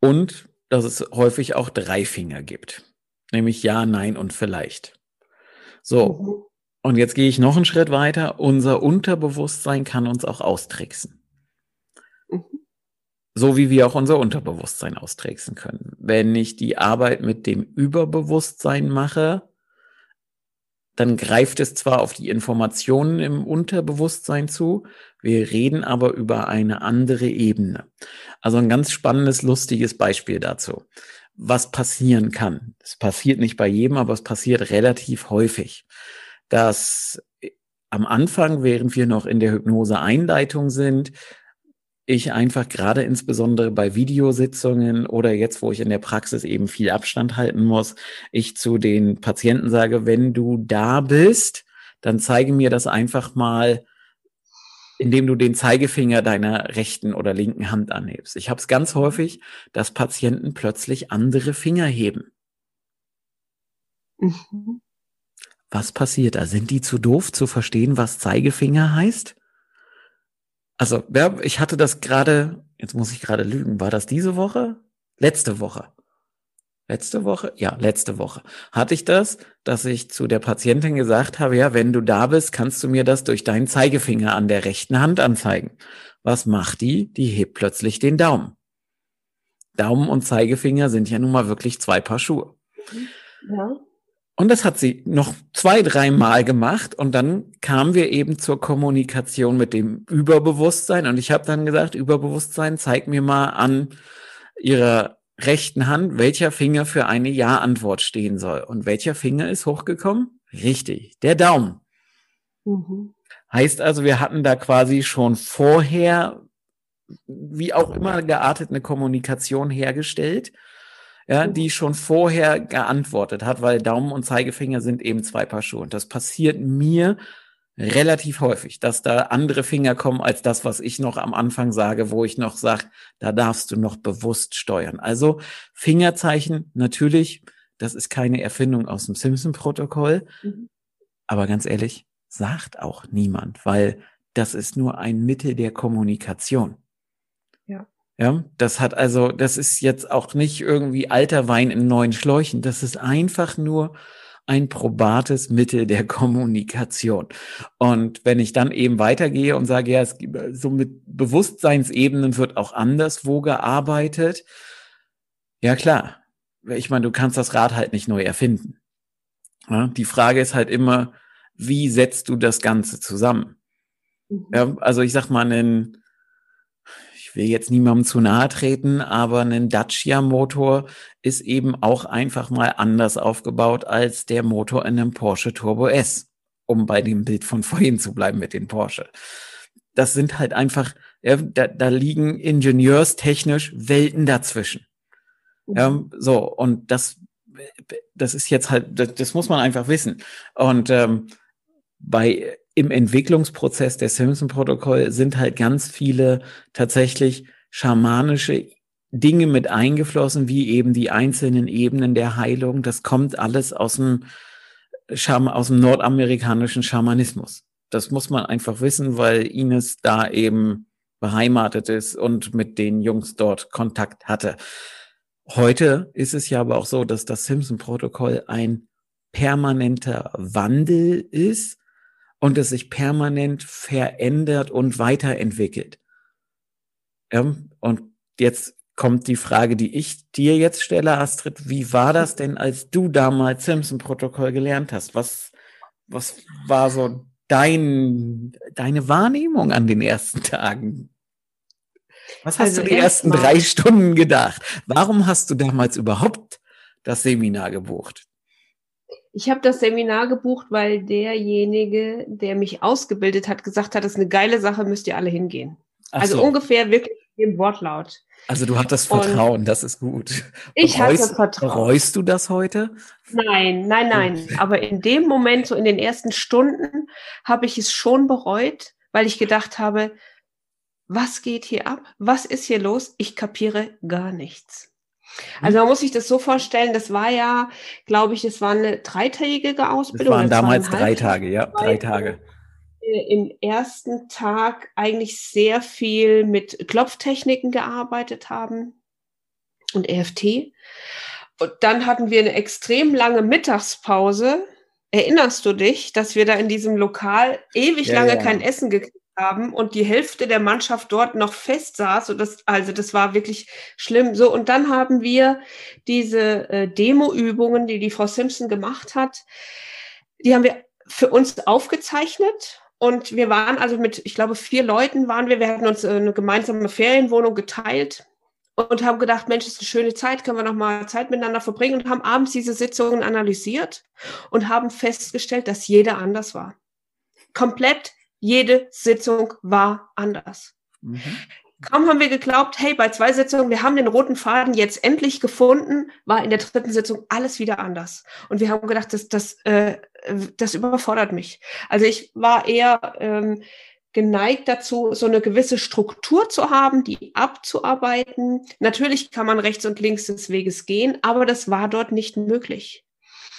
und dass es häufig auch drei Finger gibt. Nämlich ja, nein und vielleicht. So. Und jetzt gehe ich noch einen Schritt weiter. Unser Unterbewusstsein kann uns auch austricksen. So wie wir auch unser Unterbewusstsein austricksen können. Wenn ich die Arbeit mit dem Überbewusstsein mache, dann greift es zwar auf die Informationen im Unterbewusstsein zu, wir reden aber über eine andere Ebene. Also ein ganz spannendes, lustiges Beispiel dazu. Was passieren kann. Es passiert nicht bei jedem, aber es passiert relativ häufig, dass am Anfang, während wir noch in der Hypnose-Einleitung sind, ich einfach gerade insbesondere bei Videositzungen oder jetzt, wo ich in der Praxis eben viel Abstand halten muss, ich zu den Patienten sage, wenn du da bist, dann zeige mir das einfach mal, indem du den Zeigefinger deiner rechten oder linken Hand anhebst. Ich habe es ganz häufig, dass Patienten plötzlich andere Finger heben. Mhm. Was passiert da? Sind die zu doof zu verstehen, was Zeigefinger heißt? Also, ich hatte das gerade, jetzt muss ich gerade lügen, war das diese Woche? Letzte Woche. Letzte Woche? Ja, letzte Woche. Hatte ich das, dass ich zu der Patientin gesagt habe, ja, wenn du da bist, kannst du mir das durch deinen Zeigefinger an der rechten Hand anzeigen. Was macht die? Die hebt plötzlich den Daumen. Daumen und Zeigefinger sind ja nun mal wirklich zwei Paar Schuhe. Ja. Und das hat sie noch zwei, dreimal gemacht und dann kamen wir eben zur Kommunikation mit dem Überbewusstsein und ich habe dann gesagt, Überbewusstsein, zeig mir mal an ihrer rechten Hand, welcher Finger für eine Ja-Antwort stehen soll. Und welcher Finger ist hochgekommen? Richtig, der Daumen. Mhm. Heißt also, wir hatten da quasi schon vorher, wie auch immer geartet, eine Kommunikation hergestellt ja, die schon vorher geantwortet hat, weil Daumen und Zeigefinger sind eben zwei Paar Schuhe. Und das passiert mir relativ häufig, dass da andere Finger kommen als das, was ich noch am Anfang sage, wo ich noch sage, da darfst du noch bewusst steuern. Also Fingerzeichen, natürlich, das ist keine Erfindung aus dem Simpson-Protokoll. Mhm. Aber ganz ehrlich, sagt auch niemand, weil das ist nur ein Mittel der Kommunikation. Ja, das hat also, das ist jetzt auch nicht irgendwie alter Wein in neuen Schläuchen. Das ist einfach nur ein probates Mittel der *laughs* Kommunikation. Und wenn ich dann eben weitergehe und sage, ja, es gibt, so mit Bewusstseinsebenen wird auch anderswo gearbeitet. Ja, klar. Ich meine, du kannst das Rad halt nicht neu erfinden. Ja, die Frage ist halt immer, wie setzt du das Ganze zusammen? Mhm. Ja, also ich sag mal, ein, will jetzt niemandem zu nahe treten, aber ein Dacia-Motor ist eben auch einfach mal anders aufgebaut als der Motor in einem Porsche Turbo S, um bei dem Bild von vorhin zu bleiben mit den Porsche. Das sind halt einfach, ja, da, da liegen ingenieurstechnisch Welten dazwischen. Ja, mhm. so, und das, das ist jetzt halt, das, das muss man einfach wissen. Und ähm, bei im Entwicklungsprozess der Simpson-Protokoll sind halt ganz viele tatsächlich schamanische Dinge mit eingeflossen, wie eben die einzelnen Ebenen der Heilung. Das kommt alles aus dem, Scham aus dem nordamerikanischen Schamanismus. Das muss man einfach wissen, weil Ines da eben beheimatet ist und mit den Jungs dort Kontakt hatte. Heute ist es ja aber auch so, dass das Simpson-Protokoll ein permanenter Wandel ist und es sich permanent verändert und weiterentwickelt. Ja, und jetzt kommt die Frage, die ich dir jetzt stelle, Astrid. Wie war das denn, als du damals Simpson-Protokoll gelernt hast? Was, was war so dein, deine Wahrnehmung an den ersten Tagen? Was hast also du die ersten drei Stunden gedacht? Warum hast du damals überhaupt das Seminar gebucht? Ich habe das Seminar gebucht, weil derjenige, der mich ausgebildet hat, gesagt hat, das ist eine geile Sache, müsst ihr alle hingehen. Ach also so. ungefähr wirklich im Wortlaut. Also du hattest Vertrauen, Und das ist gut. Ich bereust, hatte Vertrauen. Bereust du das heute? Nein, nein, nein. Aber in dem Moment, so in den ersten Stunden, habe ich es schon bereut, weil ich gedacht habe, was geht hier ab? Was ist hier los? Ich kapiere gar nichts. Also man muss sich das so vorstellen, das war ja, glaube ich, es war eine dreitägige Ausbildung. Das waren damals drei Tage, ja, drei Tage. Äh, Im ersten Tag eigentlich sehr viel mit Klopftechniken gearbeitet haben und EFT. Und dann hatten wir eine extrem lange Mittagspause. Erinnerst du dich, dass wir da in diesem Lokal ewig ja, lange ja. kein Essen gekriegt haben und die Hälfte der Mannschaft dort noch fest saß. Und das, also das war wirklich schlimm. So, und dann haben wir diese äh, Demo-Übungen, die die Frau Simpson gemacht hat, die haben wir für uns aufgezeichnet. Und wir waren also mit, ich glaube, vier Leuten waren wir. Wir hatten uns äh, eine gemeinsame Ferienwohnung geteilt und haben gedacht, Mensch, ist eine schöne Zeit, können wir noch mal Zeit miteinander verbringen und haben abends diese Sitzungen analysiert und haben festgestellt, dass jeder anders war. Komplett jede Sitzung war anders. Mhm. Kaum haben wir geglaubt, hey, bei zwei Sitzungen, wir haben den roten Faden jetzt endlich gefunden, war in der dritten Sitzung alles wieder anders. Und wir haben gedacht, das, das, äh, das überfordert mich. Also ich war eher ähm, geneigt dazu, so eine gewisse Struktur zu haben, die abzuarbeiten. Natürlich kann man rechts und links des Weges gehen, aber das war dort nicht möglich.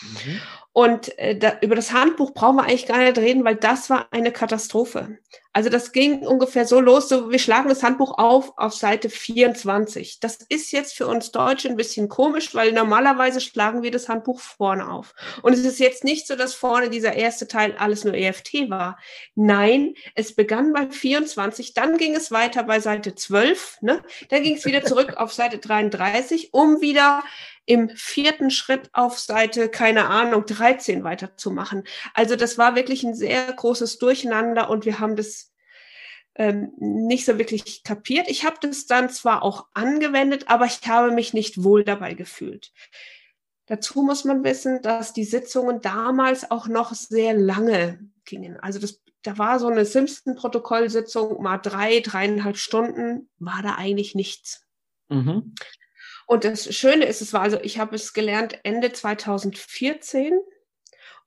Mhm. Und äh, da, über das Handbuch brauchen wir eigentlich gar nicht reden, weil das war eine Katastrophe. Also das ging ungefähr so los, so wir schlagen das Handbuch auf auf Seite 24. Das ist jetzt für uns Deutsche ein bisschen komisch, weil normalerweise schlagen wir das Handbuch vorne auf. Und es ist jetzt nicht so, dass vorne dieser erste Teil alles nur EFT war. Nein, es begann bei 24, dann ging es weiter bei Seite 12, ne? dann ging es wieder zurück auf Seite 33, um wieder im vierten Schritt auf Seite, keine Ahnung, 13 weiterzumachen. Also das war wirklich ein sehr großes Durcheinander und wir haben das ähm, nicht so wirklich kapiert. Ich habe das dann zwar auch angewendet, aber ich habe mich nicht wohl dabei gefühlt. Dazu muss man wissen, dass die Sitzungen damals auch noch sehr lange gingen. Also das, da war so eine Simpson-Protokollsitzung mal drei, dreieinhalb Stunden, war da eigentlich nichts. Mhm. Und das Schöne ist, es war also, ich habe es gelernt Ende 2014.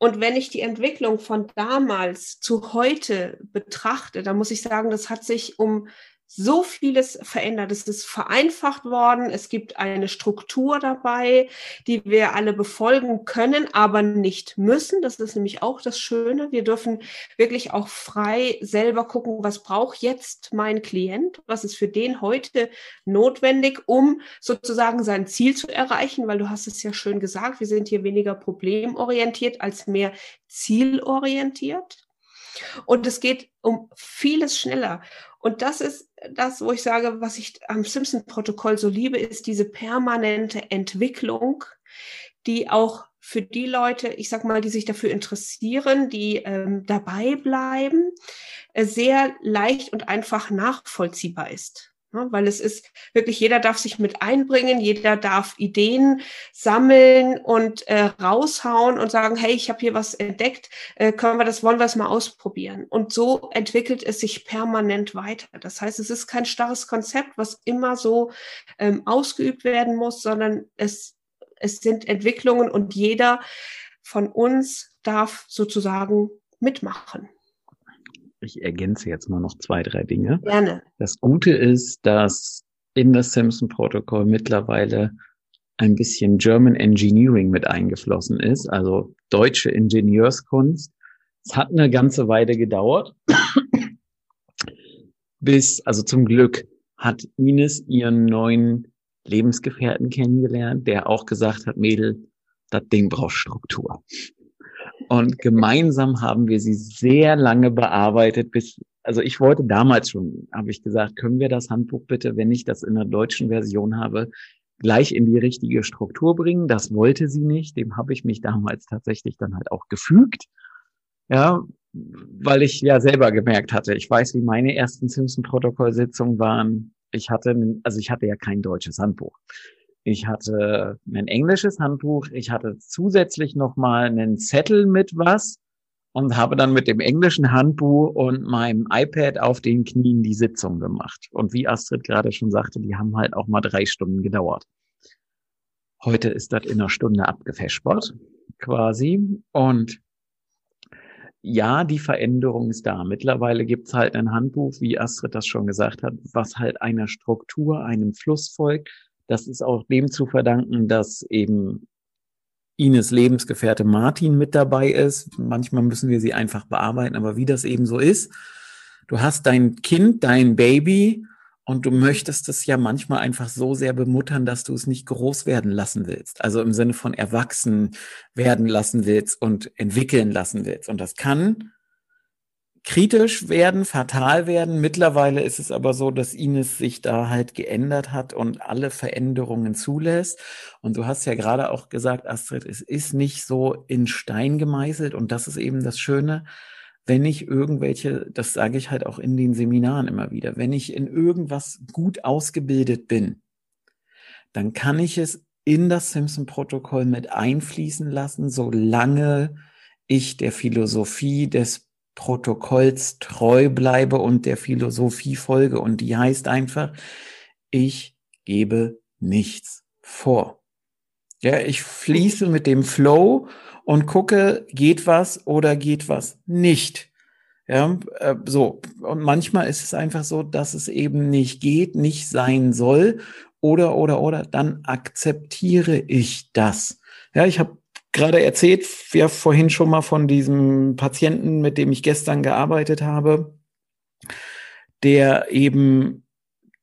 Und wenn ich die Entwicklung von damals zu heute betrachte, dann muss ich sagen, das hat sich um so vieles verändert. Es ist vereinfacht worden. Es gibt eine Struktur dabei, die wir alle befolgen können, aber nicht müssen. Das ist nämlich auch das Schöne. Wir dürfen wirklich auch frei selber gucken, was braucht jetzt mein Klient? Was ist für den heute notwendig, um sozusagen sein Ziel zu erreichen? Weil du hast es ja schön gesagt, wir sind hier weniger problemorientiert als mehr zielorientiert. Und es geht um vieles schneller. Und das ist das, wo ich sage, was ich am Simpson-Protokoll so liebe, ist diese permanente Entwicklung, die auch für die Leute, ich sag mal, die sich dafür interessieren, die ähm, dabei bleiben, äh, sehr leicht und einfach nachvollziehbar ist. Ja, weil es ist wirklich, jeder darf sich mit einbringen, jeder darf Ideen sammeln und äh, raushauen und sagen, hey, ich habe hier was entdeckt, äh, können wir das, wollen wir es mal ausprobieren. Und so entwickelt es sich permanent weiter. Das heißt, es ist kein starres Konzept, was immer so ähm, ausgeübt werden muss, sondern es, es sind Entwicklungen und jeder von uns darf sozusagen mitmachen ich ergänze jetzt mal noch zwei, drei Dinge. Gerne. Das Gute ist, dass in das Simpson-Protokoll mittlerweile ein bisschen German Engineering mit eingeflossen ist, also deutsche Ingenieurskunst. Es hat eine ganze Weile gedauert, bis, also zum Glück hat Ines ihren neuen Lebensgefährten kennengelernt, der auch gesagt hat, Mädel, das Ding braucht Struktur. Und gemeinsam haben wir sie sehr lange bearbeitet, bis, also ich wollte damals schon, habe ich gesagt, können wir das Handbuch bitte, wenn ich das in der deutschen Version habe, gleich in die richtige Struktur bringen. Das wollte sie nicht. Dem habe ich mich damals tatsächlich dann halt auch gefügt. Ja, weil ich ja selber gemerkt hatte, ich weiß, wie meine ersten Simpson-Protokoll-Sitzungen waren. Ich hatte, also ich hatte ja kein deutsches Handbuch. Ich hatte ein englisches Handbuch. Ich hatte zusätzlich nochmal einen Zettel mit was und habe dann mit dem englischen Handbuch und meinem iPad auf den Knien die Sitzung gemacht. Und wie Astrid gerade schon sagte, die haben halt auch mal drei Stunden gedauert. Heute ist das in einer Stunde abgefespert, quasi. Und ja, die Veränderung ist da. Mittlerweile gibt's halt ein Handbuch, wie Astrid das schon gesagt hat, was halt einer Struktur, einem Fluss folgt. Das ist auch dem zu verdanken, dass eben Ines Lebensgefährte Martin mit dabei ist. Manchmal müssen wir sie einfach bearbeiten, aber wie das eben so ist, du hast dein Kind, dein Baby und du möchtest es ja manchmal einfach so sehr bemuttern, dass du es nicht groß werden lassen willst. Also im Sinne von erwachsen werden lassen willst und entwickeln lassen willst. Und das kann kritisch werden, fatal werden. Mittlerweile ist es aber so, dass Ines sich da halt geändert hat und alle Veränderungen zulässt. Und du hast ja gerade auch gesagt, Astrid, es ist nicht so in Stein gemeißelt. Und das ist eben das Schöne, wenn ich irgendwelche, das sage ich halt auch in den Seminaren immer wieder, wenn ich in irgendwas gut ausgebildet bin, dann kann ich es in das Simpson-Protokoll mit einfließen lassen, solange ich der Philosophie des Protokolls treu bleibe und der Philosophie folge. Und die heißt einfach, ich gebe nichts vor. Ja, ich fließe mit dem Flow und gucke, geht was oder geht was nicht. Ja, äh, so. Und manchmal ist es einfach so, dass es eben nicht geht, nicht sein soll. Oder, oder, oder, dann akzeptiere ich das. Ja, ich habe gerade erzählt, ja vorhin schon mal von diesem Patienten, mit dem ich gestern gearbeitet habe, der eben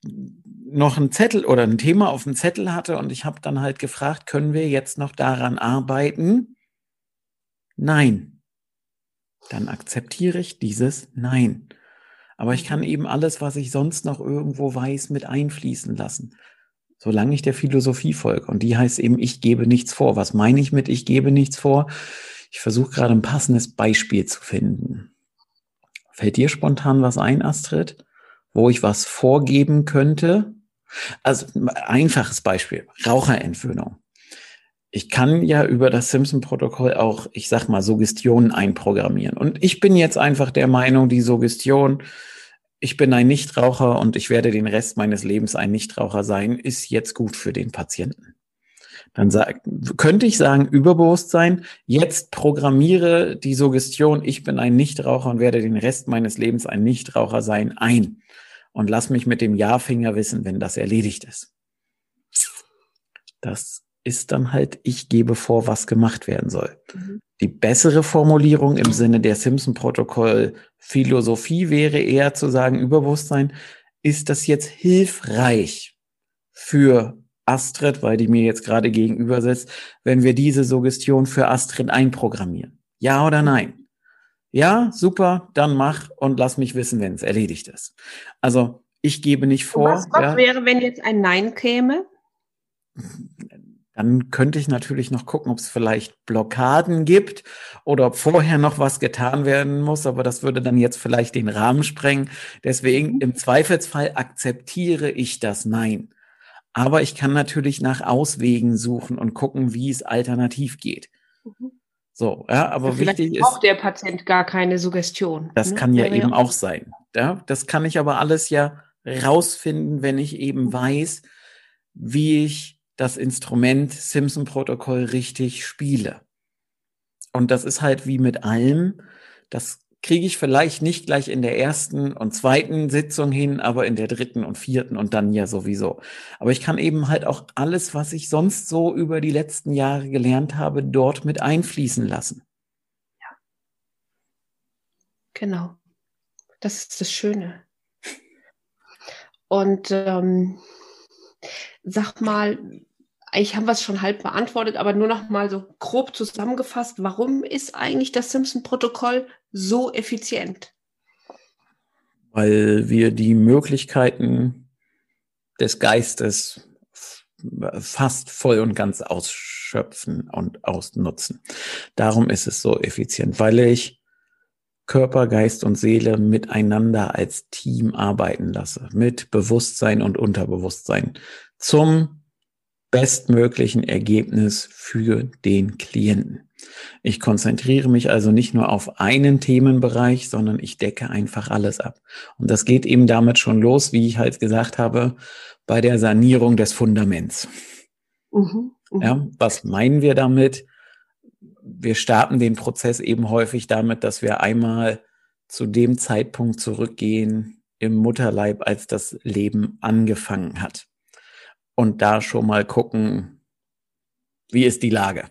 noch ein Zettel oder ein Thema auf dem Zettel hatte und ich habe dann halt gefragt, können wir jetzt noch daran arbeiten? Nein. Dann akzeptiere ich dieses Nein. Aber ich kann eben alles, was ich sonst noch irgendwo weiß, mit einfließen lassen solange ich der Philosophie folge. Und die heißt eben, ich gebe nichts vor. Was meine ich mit, ich gebe nichts vor? Ich versuche gerade ein passendes Beispiel zu finden. Fällt dir spontan was ein, Astrid, wo ich was vorgeben könnte? Also einfaches Beispiel, Raucherentwöhnung. Ich kann ja über das Simpson-Protokoll auch, ich sag mal, Suggestionen einprogrammieren. Und ich bin jetzt einfach der Meinung, die Suggestion, ich bin ein Nichtraucher und ich werde den Rest meines Lebens ein Nichtraucher sein, ist jetzt gut für den Patienten. Dann sag, könnte ich sagen, Überbewusstsein, jetzt programmiere die Suggestion, ich bin ein Nichtraucher und werde den Rest meines Lebens ein Nichtraucher sein, ein. Und lass mich mit dem Ja-Finger wissen, wenn das erledigt ist. Das ist dann halt, ich gebe vor, was gemacht werden soll. Mhm. Die bessere Formulierung im Sinne der Simpson-Protokoll Philosophie wäre eher zu sagen, Überbewusstsein, ist das jetzt hilfreich für Astrid, weil die mir jetzt gerade gegenüber sitzt, wenn wir diese Suggestion für Astrid einprogrammieren? Ja oder nein? Ja, super, dann mach und lass mich wissen, wenn es erledigt ist. Also ich gebe nicht vor. Und was ja, wäre, wenn jetzt ein Nein käme? *laughs* Dann könnte ich natürlich noch gucken, ob es vielleicht Blockaden gibt oder ob vorher noch was getan werden muss, aber das würde dann jetzt vielleicht den Rahmen sprengen. Deswegen im Zweifelsfall akzeptiere ich das Nein. Aber ich kann natürlich nach Auswegen suchen und gucken, wie es alternativ geht. Mhm. So, ja, aber vielleicht wichtig ist. Braucht der Patient gar keine Suggestion. Das ne? kann ja, ja eben auch sein. Ja, das kann ich aber alles ja rausfinden, wenn ich eben weiß, wie ich das Instrument Simpson-Protokoll richtig spiele. Und das ist halt wie mit allem, das kriege ich vielleicht nicht gleich in der ersten und zweiten Sitzung hin, aber in der dritten und vierten und dann ja sowieso. Aber ich kann eben halt auch alles, was ich sonst so über die letzten Jahre gelernt habe, dort mit einfließen lassen. Ja. Genau. Das ist das Schöne. Und ähm, sag mal, haben wir es schon halb beantwortet, aber nur noch mal so grob zusammengefasst, warum ist eigentlich das Simpson-Protokoll so effizient? Weil wir die Möglichkeiten des Geistes fast voll und ganz ausschöpfen und ausnutzen. Darum ist es so effizient, weil ich Körper, Geist und Seele miteinander als Team arbeiten lasse, mit Bewusstsein und Unterbewusstsein zum bestmöglichen Ergebnis für den Klienten. Ich konzentriere mich also nicht nur auf einen Themenbereich, sondern ich decke einfach alles ab. Und das geht eben damit schon los, wie ich halt gesagt habe, bei der Sanierung des Fundaments. Mhm, mh. Ja, was meinen wir damit? wir starten den Prozess eben häufig damit, dass wir einmal zu dem Zeitpunkt zurückgehen im Mutterleib, als das Leben angefangen hat. Und da schon mal gucken, wie ist die Lage,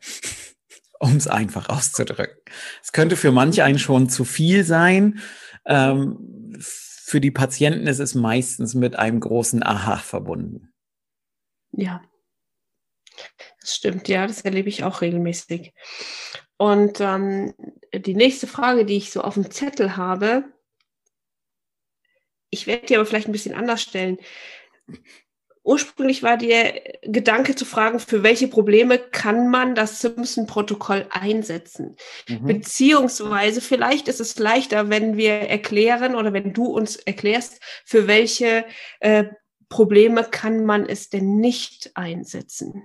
*laughs* um es einfach auszudrücken. Es könnte für manche einen schon zu viel sein. Ähm, für die Patienten ist es meistens mit einem großen Aha verbunden. Ja, das stimmt, ja, das erlebe ich auch regelmäßig. Und ähm, die nächste Frage, die ich so auf dem Zettel habe, ich werde die aber vielleicht ein bisschen anders stellen. Ursprünglich war der Gedanke zu fragen, für welche Probleme kann man das Simpson-Protokoll einsetzen? Mhm. Beziehungsweise vielleicht ist es leichter, wenn wir erklären oder wenn du uns erklärst, für welche äh, Probleme kann man es denn nicht einsetzen?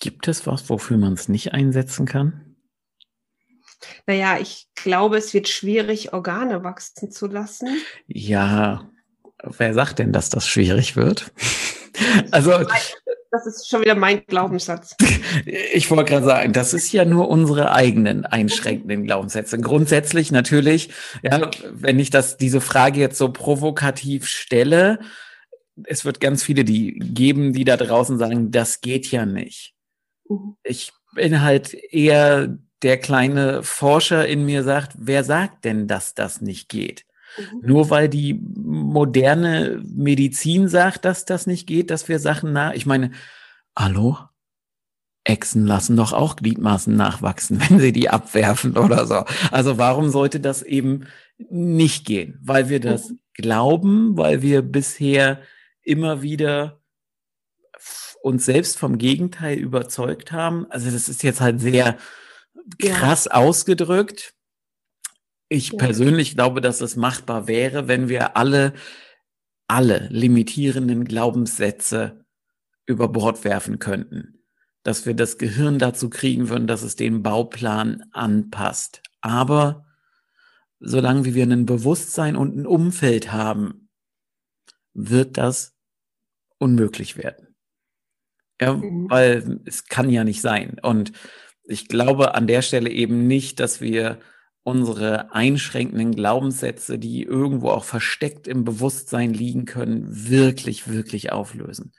Gibt es was, wofür man es nicht einsetzen kann? Naja, ich glaube, es wird schwierig, Organe wachsen zu lassen. Ja, wer sagt denn, dass das schwierig wird? *laughs* also. Das ist schon wieder mein Glaubenssatz. *laughs* Ich wollte gerade sagen, das ist ja nur unsere eigenen einschränkenden Glaubenssätze. Grundsätzlich natürlich, ja, wenn ich das, diese Frage jetzt so provokativ stelle, es wird ganz viele die geben, die da draußen sagen, das geht ja nicht. Mhm. Ich bin halt eher der kleine Forscher in mir sagt, wer sagt denn, dass das nicht geht? Mhm. Nur weil die moderne Medizin sagt, dass das nicht geht, dass wir Sachen nach, ich meine, hallo? Echsen lassen doch auch Gliedmaßen nachwachsen, *laughs* wenn sie die abwerfen oder so. Also warum sollte das eben nicht gehen? Weil wir das mhm. glauben, weil wir bisher immer wieder uns selbst vom Gegenteil überzeugt haben. Also das ist jetzt halt sehr krass ja. ausgedrückt. Ich ja. persönlich glaube, dass es machbar wäre, wenn wir alle, alle limitierenden Glaubenssätze über Bord werfen könnten. Dass wir das Gehirn dazu kriegen würden, dass es den Bauplan anpasst. Aber solange wir ein Bewusstsein und ein Umfeld haben, wird das unmöglich werden. Ja, mhm. weil es kann ja nicht sein. Und ich glaube an der Stelle eben nicht, dass wir unsere einschränkenden Glaubenssätze, die irgendwo auch versteckt im Bewusstsein liegen können, wirklich, wirklich auflösen.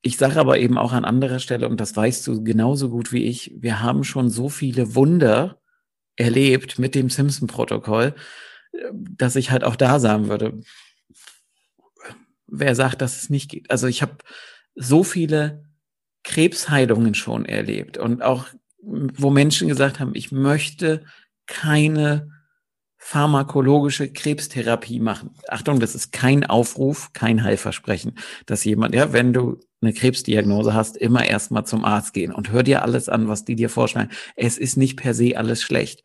Ich sage aber eben auch an anderer Stelle, und das weißt du genauso gut wie ich, wir haben schon so viele Wunder erlebt mit dem Simpson-Protokoll, dass ich halt auch da sagen würde, wer sagt, dass es nicht geht. Also ich habe so viele Krebsheilungen schon erlebt und auch, wo Menschen gesagt haben, ich möchte keine pharmakologische Krebstherapie machen. Achtung, das ist kein Aufruf, kein Heilversprechen, dass jemand, ja, wenn du eine Krebsdiagnose hast, immer erstmal zum Arzt gehen und hör dir alles an, was die dir vorschlagen. Es ist nicht per se alles schlecht.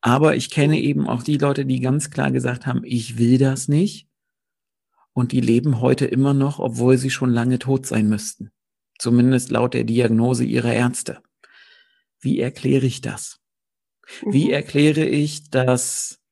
Aber ich kenne eben auch die Leute, die ganz klar gesagt haben, ich will das nicht und die leben heute immer noch, obwohl sie schon lange tot sein müssten. Zumindest laut der Diagnose ihrer Ärzte. Wie erkläre ich das? Wie mhm. erkläre ich, dass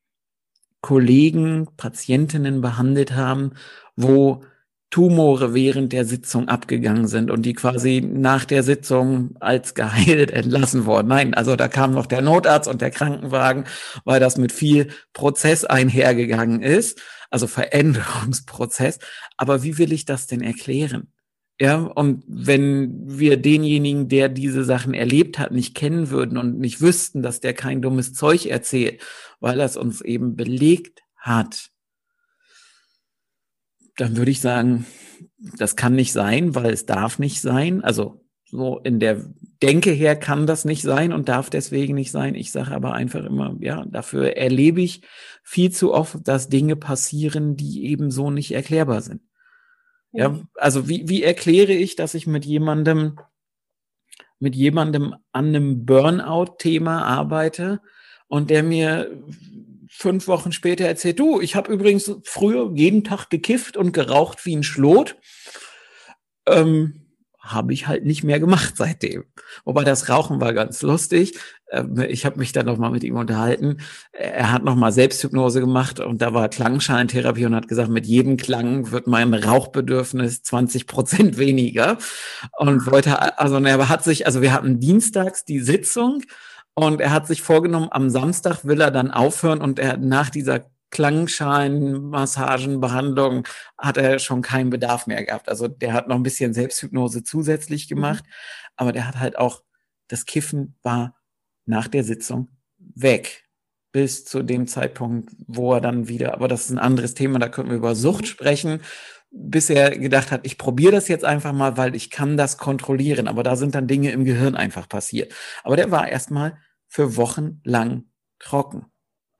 Kollegen Patientinnen behandelt haben, wo Tumore während der Sitzung abgegangen sind und die quasi nach der Sitzung als geheilt *laughs* entlassen wurden. Nein, also da kam noch der Notarzt und der Krankenwagen, weil das mit viel Prozess einhergegangen ist, also Veränderungsprozess. Aber wie will ich das denn erklären? Ja, und wenn wir denjenigen, der diese Sachen erlebt hat, nicht kennen würden und nicht wüssten, dass der kein dummes Zeug erzählt, weil er es uns eben belegt hat, dann würde ich sagen, das kann nicht sein, weil es darf nicht sein. Also so in der Denke her kann das nicht sein und darf deswegen nicht sein. Ich sage aber einfach immer, ja, dafür erlebe ich viel zu oft, dass Dinge passieren, die eben so nicht erklärbar sind. Ja, also wie, wie erkläre ich, dass ich mit jemandem, mit jemandem an einem Burnout-Thema arbeite und der mir fünf Wochen später erzählt, du, ich habe übrigens früher jeden Tag gekifft und geraucht wie ein Schlot. Ähm, habe ich halt nicht mehr gemacht seitdem. Wobei das Rauchen war ganz lustig. Ähm, ich habe mich dann noch mal mit ihm unterhalten. Er hat noch mal Selbsthypnose gemacht und da war Klangschalentherapie und hat gesagt, mit jedem Klang wird mein Rauchbedürfnis 20 Prozent weniger. Und wollte, also er hat sich, also wir hatten dienstags die Sitzung und er hat sich vorgenommen, am Samstag will er dann aufhören und er nach dieser Klangschalen-Massagenbehandlung hat er schon keinen Bedarf mehr gehabt. Also der hat noch ein bisschen Selbsthypnose zusätzlich mhm. gemacht, mhm. aber der hat halt auch, das Kiffen war nach der Sitzung weg. Bis zu dem Zeitpunkt, wo er dann wieder, aber das ist ein anderes Thema, da können wir über Sucht mhm. sprechen, bis er gedacht hat, ich probiere das jetzt einfach mal, weil ich kann das kontrollieren. Aber da sind dann Dinge im Gehirn einfach passiert. Aber der war erstmal für Wochen lang trocken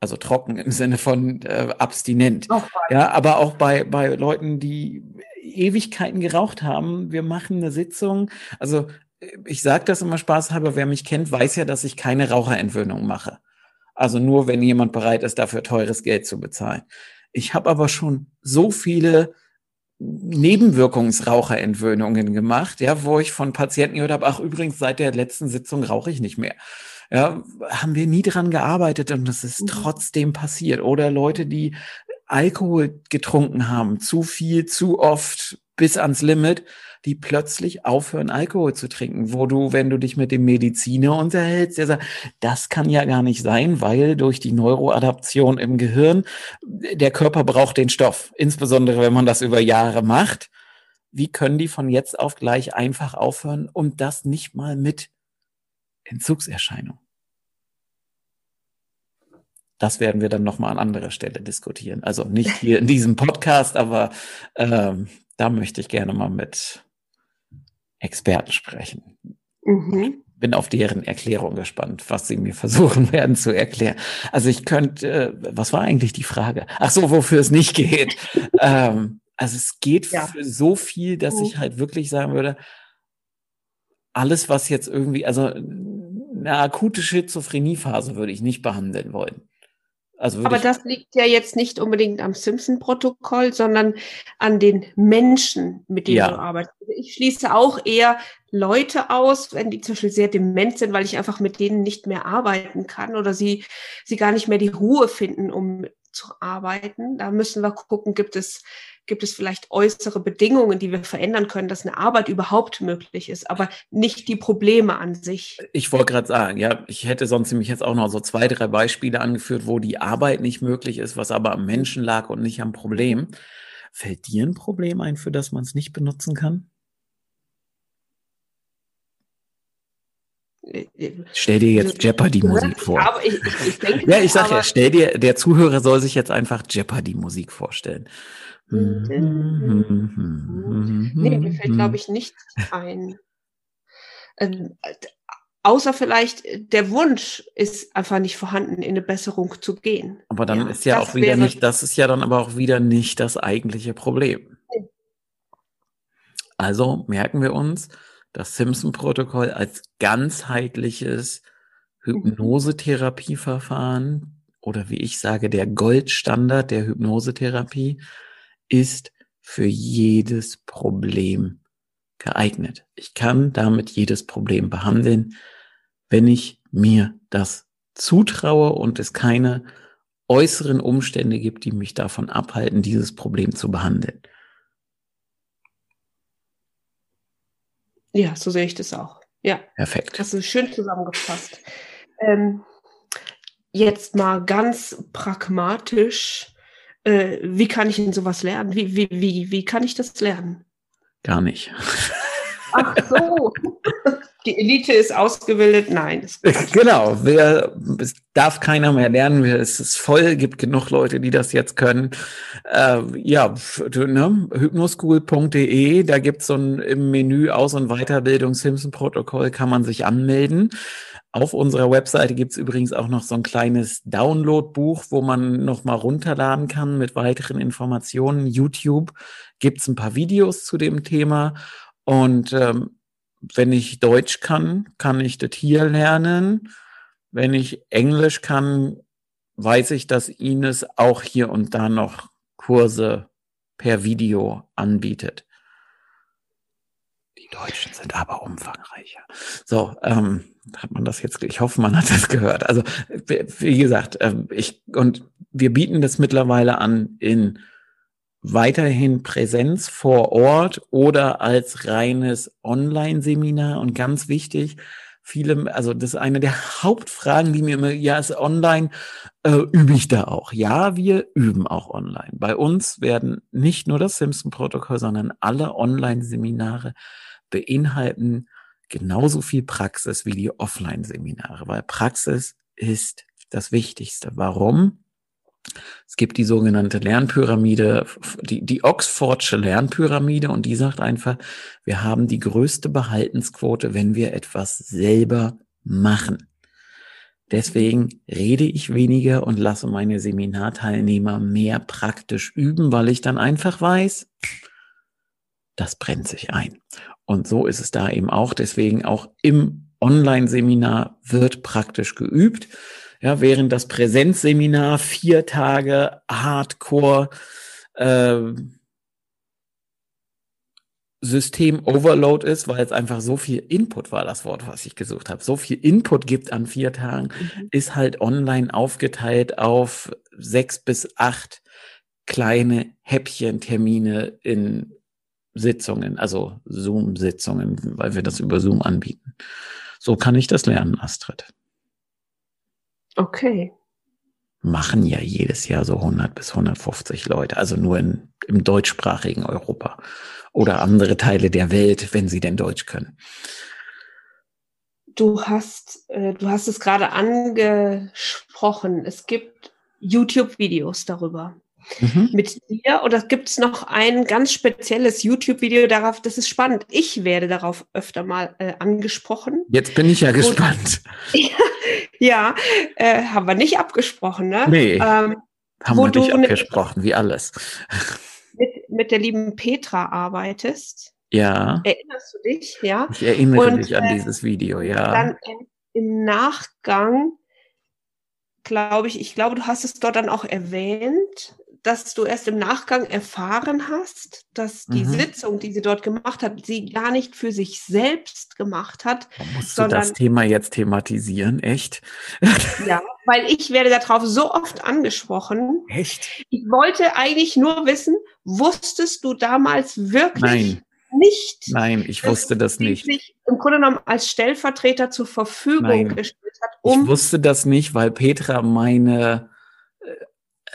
also trocken im Sinne von äh, abstinent. ja, aber auch bei, bei Leuten, die Ewigkeiten geraucht haben, wir machen eine Sitzung. Also ich sage das immer spaßhalber, wer mich kennt, weiß ja, dass ich keine Raucherentwöhnung mache. Also nur, wenn jemand bereit ist, dafür teures Geld zu bezahlen. Ich habe aber schon so viele Nebenwirkungsraucherentwöhnungen gemacht, ja, wo ich von Patienten gehört habe, ach übrigens, seit der letzten Sitzung rauche ich nicht mehr ja, haben wir nie dran gearbeitet und das ist mhm. trotzdem passiert. Oder Leute, die Alkohol getrunken haben, zu viel, zu oft, bis ans Limit, die plötzlich aufhören, Alkohol zu trinken, wo du, wenn du dich mit dem Mediziner unterhältst, der sagt, das kann ja gar nicht sein, weil durch die Neuroadaption im Gehirn der Körper braucht den Stoff, insbesondere wenn man das über Jahre macht. Wie können die von jetzt auf gleich einfach aufhören und das nicht mal mit Entzugserscheinung? Das werden wir dann nochmal an anderer Stelle diskutieren. Also nicht hier in diesem Podcast, aber ähm, da möchte ich gerne mal mit Experten sprechen. Mhm. Bin auf deren Erklärung gespannt, was sie mir versuchen *laughs* werden zu erklären. Also ich könnte, äh, was war eigentlich die Frage? Ach so, wofür es nicht geht. *laughs* ähm, also es geht ja. für so viel, dass mhm. ich halt wirklich sagen würde, alles, was jetzt irgendwie, also eine akute Schizophreniephase würde ich nicht behandeln wollen. Also Aber das liegt ja jetzt nicht unbedingt am Simpson-Protokoll, sondern an den Menschen, mit denen ja. du arbeitest. Also ich schließe auch eher Leute aus, wenn die zum Beispiel sehr dement sind, weil ich einfach mit denen nicht mehr arbeiten kann oder sie, sie gar nicht mehr die Ruhe finden, um zu arbeiten. Da müssen wir gucken, gibt es gibt es vielleicht äußere Bedingungen, die wir verändern können, dass eine Arbeit überhaupt möglich ist, aber nicht die Probleme an sich. Ich wollte gerade sagen, ja, ich hätte sonst nämlich jetzt auch noch so zwei, drei Beispiele angeführt, wo die Arbeit nicht möglich ist, was aber am Menschen lag und nicht am Problem. Fällt dir ein Problem ein, für das man es nicht benutzen kann? Stell dir jetzt Jeopardy-Musik vor. Ich, ich, ich *laughs* denke, ja, ich sag ja, stell dir, der Zuhörer soll sich jetzt einfach Jeopardy-Musik vorstellen. Mhm. Nee, mir fällt, glaube ich, nichts ein. Ähm, außer vielleicht der Wunsch ist einfach nicht vorhanden, in eine Besserung zu gehen. Aber dann ja, ist ja auch wieder nicht, das ist ja dann aber auch wieder nicht das eigentliche Problem. Also merken wir uns das Simpson-Protokoll als ganzheitliches Hypnosetherapieverfahren oder wie ich sage, der Goldstandard der Hypnosetherapie ist für jedes Problem geeignet. Ich kann damit jedes Problem behandeln, wenn ich mir das zutraue und es keine äußeren Umstände gibt, die mich davon abhalten, dieses Problem zu behandeln. Ja, so sehe ich das auch. Ja. Perfekt. Hast du schön zusammengefasst. Ähm, jetzt mal ganz pragmatisch, äh, wie kann ich denn sowas lernen? Wie, wie, wie, wie kann ich das lernen? Gar nicht. Ach so. Die Elite ist ausgebildet. Nein. genau. Wer, es darf keiner mehr lernen. Es ist voll. Gibt genug Leute, die das jetzt können. Äh, ja, ne? hypnoschool.de. Da gibt's so ein im Menü Aus- und Weiterbildung Simpson-Protokoll kann man sich anmelden. Auf unserer Webseite gibt's übrigens auch noch so ein kleines Download-Buch, wo man noch mal runterladen kann mit weiteren Informationen. YouTube gibt's ein paar Videos zu dem Thema. Und ähm, wenn ich Deutsch kann, kann ich das hier lernen. Wenn ich Englisch kann, weiß ich, dass Ines auch hier und da noch Kurse per Video anbietet. Deutschen sind aber umfangreicher. So, ähm, hat man das jetzt, ich hoffe, man hat das gehört. Also, wie gesagt, ähm, ich, und wir bieten das mittlerweile an in weiterhin Präsenz vor Ort oder als reines Online-Seminar. Und ganz wichtig, viele, also das ist eine der *laughs* Hauptfragen, die mir immer, ja, ist online, äh, übe ich da auch? Ja, wir üben auch online. Bei uns werden nicht nur das Simpson-Protokoll, sondern alle Online-Seminare beinhalten genauso viel Praxis wie die Offline-Seminare, weil Praxis ist das Wichtigste. Warum? Es gibt die sogenannte Lernpyramide, die, die Oxfordsche Lernpyramide und die sagt einfach, wir haben die größte Behaltensquote, wenn wir etwas selber machen. Deswegen rede ich weniger und lasse meine Seminarteilnehmer mehr praktisch üben, weil ich dann einfach weiß, das brennt sich ein. Und so ist es da eben auch. Deswegen auch im Online-Seminar wird praktisch geübt. Ja, während das Präsenzseminar vier Tage Hardcore äh, System Overload ist, weil es einfach so viel Input war, das Wort, was ich gesucht habe. So viel Input gibt an vier Tagen, mhm. ist halt online aufgeteilt auf sechs bis acht kleine Häppchen-Termine in Sitzungen, also Zoom-Sitzungen, weil wir das über Zoom anbieten. So kann ich das lernen, Astrid. Okay. Machen ja jedes Jahr so 100 bis 150 Leute, also nur in, im deutschsprachigen Europa oder andere Teile der Welt, wenn sie denn Deutsch können. Du hast, äh, du hast es gerade angesprochen. Es gibt YouTube-Videos darüber mhm. mit dir oder gibt es noch ein ganz spezielles YouTube-Video darauf? Das ist spannend. Ich werde darauf öfter mal äh, angesprochen. Jetzt bin ich ja gespannt. Und, *laughs* ja, äh, haben wir nicht abgesprochen, ne? Nee. Ähm, haben wir nicht abgesprochen, wie alles. Mit, mit der lieben Petra arbeitest. Ja. Erinnerst du dich? Ja. Ich erinnere Und, mich an äh, dieses Video, ja. Dann im Nachgang glaube ich, ich glaube, du hast es dort dann auch erwähnt, dass du erst im Nachgang erfahren hast, dass die mhm. Sitzung, die sie dort gemacht hat, sie gar nicht für sich selbst gemacht hat. Musst sondern, du das Thema jetzt thematisieren, echt? *laughs* Ja, weil ich werde darauf so oft angesprochen. Echt? Ich wollte eigentlich nur wissen, wusstest du damals wirklich Nein. nicht? Nein, ich wusste das nicht. Sich im Grunde genommen als Stellvertreter zur Verfügung Nein. gestellt hat. Um ich wusste das nicht, weil Petra meine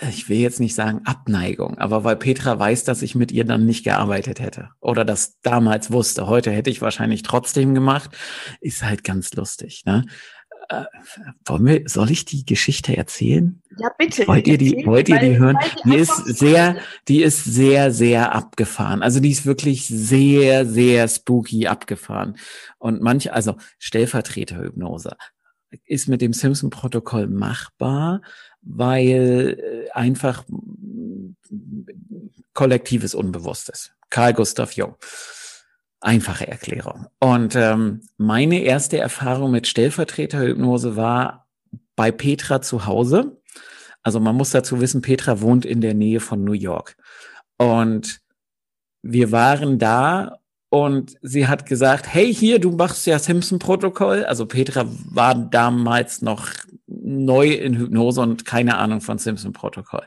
ich will jetzt nicht sagen Abneigung, aber weil Petra weiß, dass ich mit ihr dann nicht gearbeitet hätte oder das damals wusste. Heute hätte ich wahrscheinlich trotzdem gemacht. Ist halt ganz lustig. Ne? Äh, wir, soll ich die Geschichte erzählen? Ja, bitte. Wollt ihr die, wollt ihr die hören? Die, die ist sehr, die ist sehr, sehr abgefahren. Also die ist wirklich sehr, sehr spooky abgefahren. Und manche, also Stellvertreterhypnose ist mit dem Simpson-Protokoll machbar, weil äh, einfach kollektives Unbewusstes. Karl Gustav Jung. Einfache Erklärung. Und ähm, meine erste Erfahrung mit Stellvertreterhypnose war bei Petra zu Hause. Also man muss dazu wissen, Petra wohnt in der Nähe von New York. Und wir waren da und sie hat gesagt, hey, hier, du machst ja Simpson-Protokoll. Also Petra war damals noch neu in Hypnose und keine Ahnung von Simpson-Protokoll.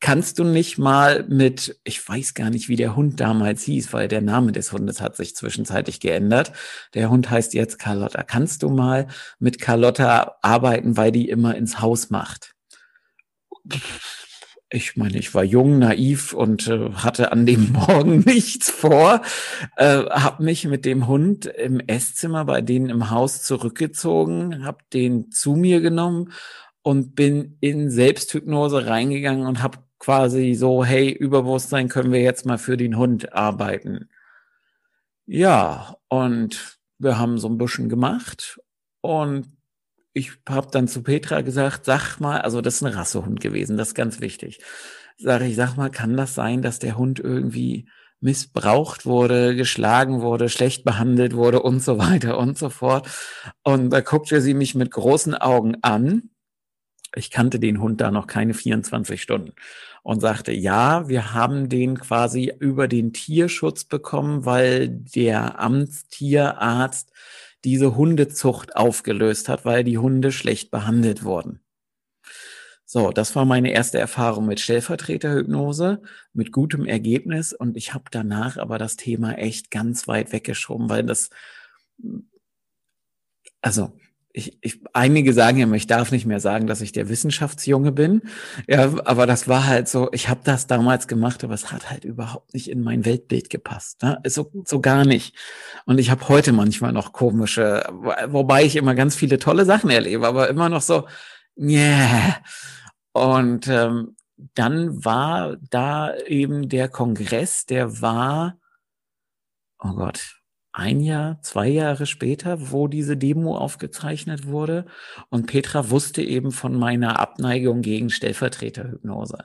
kannst du nicht mal mit, ich weiß gar nicht, wie der Hund damals hieß, weil der Name des Hundes hat sich zwischenzeitlich geändert. Der Hund heißt jetzt Carlotta. Kannst du mal mit Carlotta arbeiten, weil die immer ins Haus macht? *laughs* ich meine, ich war jung, naiv und äh, hatte an dem *laughs* Morgen nichts vor, äh, habe mich mit dem Hund im Esszimmer bei denen im Haus zurückgezogen, habe den zu mir genommen und bin in Selbsthypnose reingegangen und habe quasi so, hey, Überbewusstsein können wir jetzt mal für den Hund arbeiten. Ja, und wir haben so ein bisschen gemacht und ich habe dann zu Petra gesagt, sag mal, also das ist ein Rassehund gewesen, das ist ganz wichtig. Sag ich, sag mal, kann das sein, dass der Hund irgendwie missbraucht wurde, geschlagen wurde, schlecht behandelt wurde und so weiter und so fort. Und da guckte sie mich mit großen Augen an. Ich kannte den Hund da noch keine 24 Stunden und sagte, ja, wir haben den quasi über den Tierschutz bekommen, weil der Amtstierarzt diese Hundezucht aufgelöst hat, weil die Hunde schlecht behandelt wurden. So, das war meine erste Erfahrung mit Stellvertreterhypnose, mit gutem Ergebnis und ich habe danach aber das Thema echt ganz weit weggeschoben, weil das, also ich, ich, einige sagen ja, ich darf nicht mehr sagen, dass ich der Wissenschaftsjunge bin. Ja, aber das war halt so, ich habe das damals gemacht, aber es hat halt überhaupt nicht in mein Weltbild gepasst. Ne? So, so gar nicht. Und ich habe heute manchmal noch komische, wobei ich immer ganz viele tolle Sachen erlebe, aber immer noch so, yeah. Und ähm, dann war da eben der Kongress, der war, oh Gott, ein Jahr, zwei Jahre später, wo diese Demo aufgezeichnet wurde. Und Petra wusste eben von meiner Abneigung gegen Stellvertreterhypnose.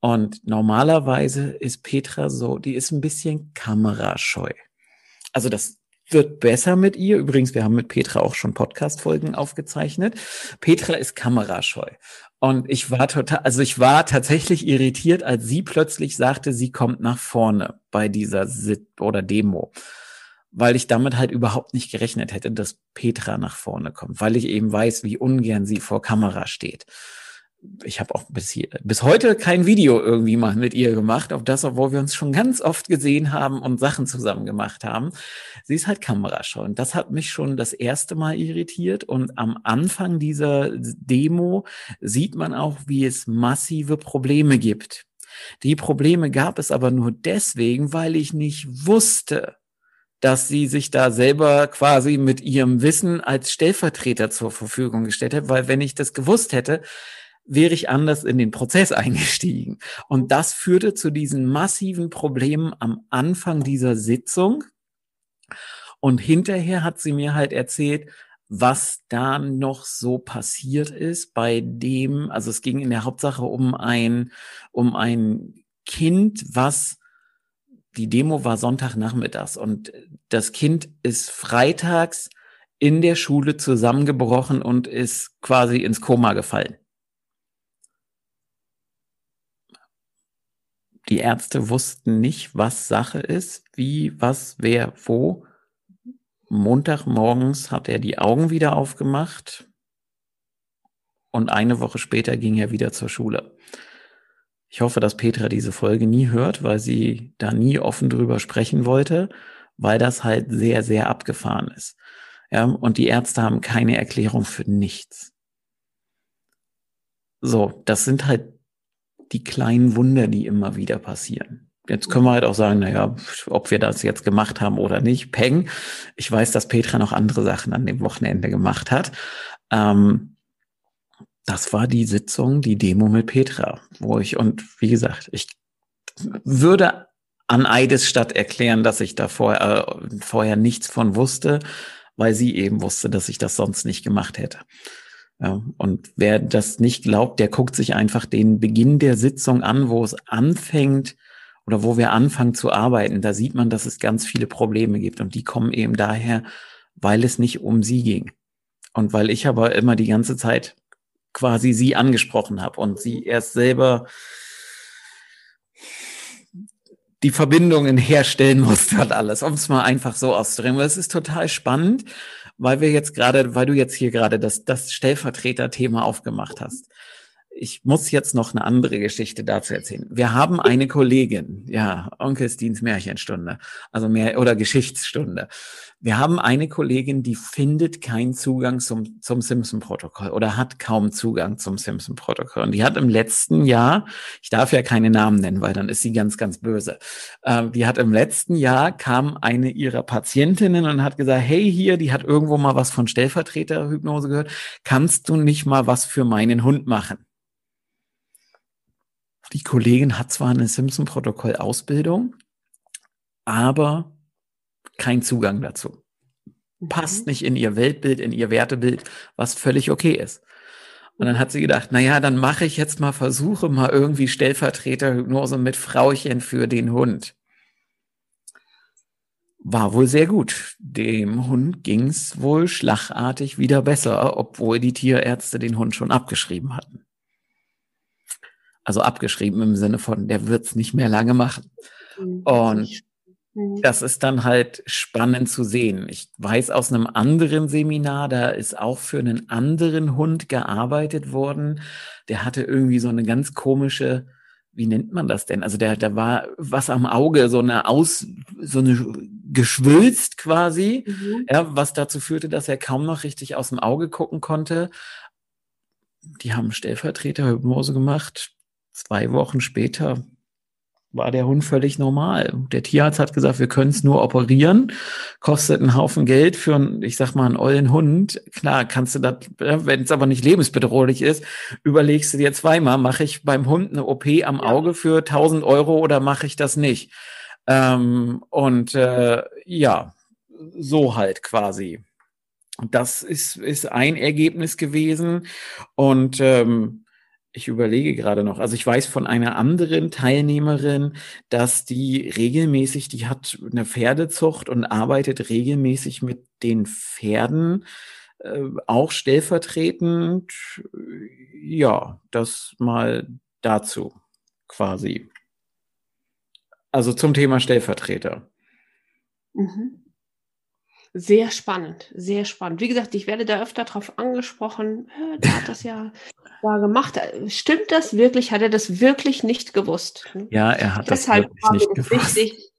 Und normalerweise ist Petra so, die ist ein bisschen kamerascheu. Also das wird besser mit ihr. Übrigens, wir haben mit Petra auch schon Podcast-Folgen aufgezeichnet. Petra ist kamerascheu. Und ich war total, also ich war tatsächlich irritiert, als sie plötzlich sagte, sie kommt nach vorne bei dieser Sit oder Demo weil ich damit halt überhaupt nicht gerechnet hätte, dass Petra nach vorne kommt, weil ich eben weiß, wie ungern sie vor Kamera steht. Ich habe auch bis, hier, bis heute kein Video irgendwie mal mit ihr gemacht, auf das, obwohl wir uns schon ganz oft gesehen haben und Sachen zusammen gemacht haben. Sie ist halt kamerascheu und das hat mich schon das erste Mal irritiert und am Anfang dieser Demo sieht man auch, wie es massive Probleme gibt. Die Probleme gab es aber nur deswegen, weil ich nicht wusste, dass sie sich da selber quasi mit ihrem Wissen als Stellvertreter zur Verfügung gestellt hat, weil wenn ich das gewusst hätte, wäre ich anders in den Prozess *laughs* eingestiegen. Und das führte zu diesen massiven Problemen am Anfang dieser Sitzung. Und hinterher hat sie mir halt erzählt, was da noch so passiert ist bei dem, also es ging in der Hauptsache um ein, um ein Kind, was die Demo war Sonntagnachmittags und das Kind ist freitags in der Schule zusammengebrochen und ist quasi ins Koma gefallen. Die Ärzte wussten nicht, was Sache ist, wie, was, wer, wo. Montagmorgens hat er die Augen wieder aufgemacht und eine Woche später ging er wieder zur Schule. Ich hoffe, dass Petra diese Folge nie hört, weil sie da nie offen drüber sprechen wollte, weil das halt sehr, sehr abgefahren ist. Ja, und die Ärzte haben keine Erklärung für nichts. So, das sind halt die kleinen Wunder, die immer wieder passieren. Jetzt können wir halt auch sagen, naja, ob wir das jetzt gemacht haben oder nicht. Peng. Ich weiß, dass Petra noch andere Sachen an dem Wochenende gemacht hat. Ähm, das war die Sitzung, die Demo mit Petra, wo ich, und wie gesagt, ich würde an Eidesstadt erklären, dass ich da vorher, äh, vorher nichts von wusste, weil sie eben wusste, dass ich das sonst nicht gemacht hätte. Ja, und wer das nicht glaubt, der guckt sich einfach den Beginn der Sitzung an, wo es anfängt oder wo wir anfangen zu arbeiten. Da sieht man, dass es ganz viele Probleme gibt und die kommen eben daher, weil es nicht um sie ging. Und weil ich aber immer die ganze Zeit quasi sie angesprochen habe und sie erst selber die Verbindungen herstellen musste und alles, um es mal einfach so auszudrücken. Es ist total spannend, weil wir jetzt gerade, weil du jetzt hier gerade das, das Stellvertreter-Thema aufgemacht hast. ich muss jetzt noch eine andere Geschichte dazu erzählen. Wir haben eine Kollegin, ja, Onkelstins Märchenstunde, also mehr oder Geschichtsstunde. Wir haben eine Kollegin, die findet keinen Zugang zum, zum Simpson-Protokoll oder hat kaum Zugang zum Simpson-Protokoll. Und die hat im letzten Jahr, ich darf ja keine Namen nennen, weil dann ist sie ganz, ganz böse. Äh, die hat im letzten Jahr kam eine ihrer Patientinnen und hat gesagt, hey hier, die hat irgendwo mal was von Stellvertreterhypnose gehört. Kannst du nicht mal was für meinen Hund machen? Die Kollegin hat zwar eine Simpson-Protokoll-Ausbildung, aber kein Zugang dazu. Passt mhm. nicht in ihr Weltbild, in ihr Wertebild, was völlig okay ist. Und dann hat sie gedacht, na ja, dann mache ich jetzt mal Versuche, mal irgendwie Stellvertreterhypnose mit Frauchen für den Hund. War wohl sehr gut. Dem Hund ging's wohl schlagartig wieder besser, obwohl die Tierärzte den Hund schon abgeschrieben hatten. Also abgeschrieben im Sinne von, der wird's nicht mehr lange machen. Mhm. Und. Das ist dann halt spannend zu sehen. Ich weiß aus einem anderen Seminar, da ist auch für einen anderen Hund gearbeitet worden. Der hatte irgendwie so eine ganz komische, wie nennt man das denn? Also der, da war was am Auge, so eine Aus, so eine geschwülst quasi, mhm. ja, was dazu führte, dass er kaum noch richtig aus dem Auge gucken konnte. Die haben Stellvertreterhypnose gemacht. Zwei Wochen später war der Hund völlig normal. Der Tierarzt hat gesagt, wir können es nur operieren, kostet einen Haufen Geld für einen, ich sag mal, einen ollen Hund. Klar, kannst du das, wenn es aber nicht lebensbedrohlich ist, überlegst du dir zweimal, mache ich beim Hund eine OP am Auge für 1000 Euro oder mache ich das nicht? Ähm, und äh, ja, so halt quasi. Das ist, ist ein Ergebnis gewesen. Und ähm, ich überlege gerade noch. Also ich weiß von einer anderen Teilnehmerin, dass die regelmäßig, die hat eine Pferdezucht und arbeitet regelmäßig mit den Pferden, äh, auch stellvertretend. Ja, das mal dazu quasi. Also zum Thema Stellvertreter. Mhm. Sehr spannend, sehr spannend. Wie gesagt, ich werde da öfter drauf angesprochen. Der hat das ja *laughs* da gemacht. Stimmt das wirklich? Hat er das wirklich nicht gewusst? Ja, er hat Deshalb das wirklich nicht gewusst. wichtig,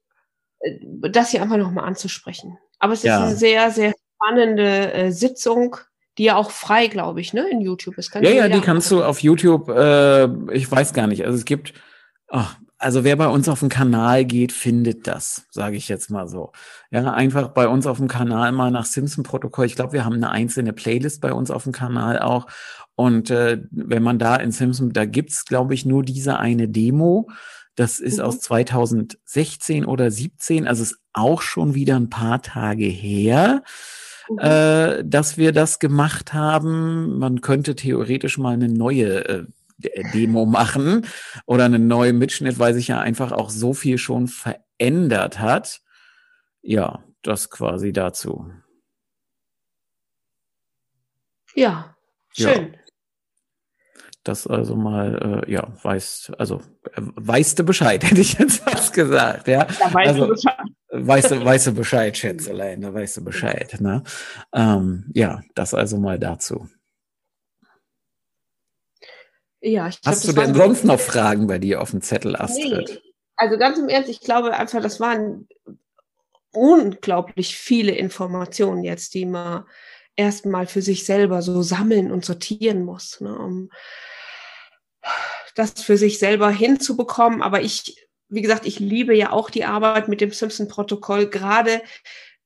äh, das hier einfach nochmal anzusprechen. Aber es ja. ist eine sehr, sehr spannende äh, Sitzung, die ja auch frei, glaube ich, ne, in YouTube ist. ja, ja, die kannst du auf YouTube, äh, ich weiß gar nicht. Also es gibt, oh, also wer bei uns auf den Kanal geht, findet das, sage ich jetzt mal so. Ja, einfach bei uns auf dem Kanal mal nach Simpson-Protokoll. Ich glaube, wir haben eine einzelne Playlist bei uns auf dem Kanal auch. Und äh, wenn man da in Simpson, da gibt's, glaube ich, nur diese eine Demo. Das ist mhm. aus 2016 oder 17, also ist auch schon wieder ein paar Tage her, mhm. äh, dass wir das gemacht haben. Man könnte theoretisch mal eine neue äh, Demo machen oder einen neuen Mitschnitt, weil sich ja einfach auch so viel schon verändert hat. Ja, das quasi dazu. Ja, schön. Ja. Das also mal, äh, ja, weißt, also äh, weißt du Bescheid, *laughs* hätte ich jetzt fast gesagt, ja. ja weißt also, du Bescheid. Weißt du, weißt du Bescheid, Schätzelein, da weißt du Bescheid, ne? Ähm, ja, das also mal dazu. Ja, ich glaub, Hast du denn sonst noch Fragen bei dir auf dem Zettel, Astrid? Nee. Also ganz im Ernst, ich glaube einfach, das waren unglaublich viele Informationen jetzt, die man erstmal für sich selber so sammeln und sortieren muss, ne, um das für sich selber hinzubekommen. Aber ich, wie gesagt, ich liebe ja auch die Arbeit mit dem Simpson-Protokoll, gerade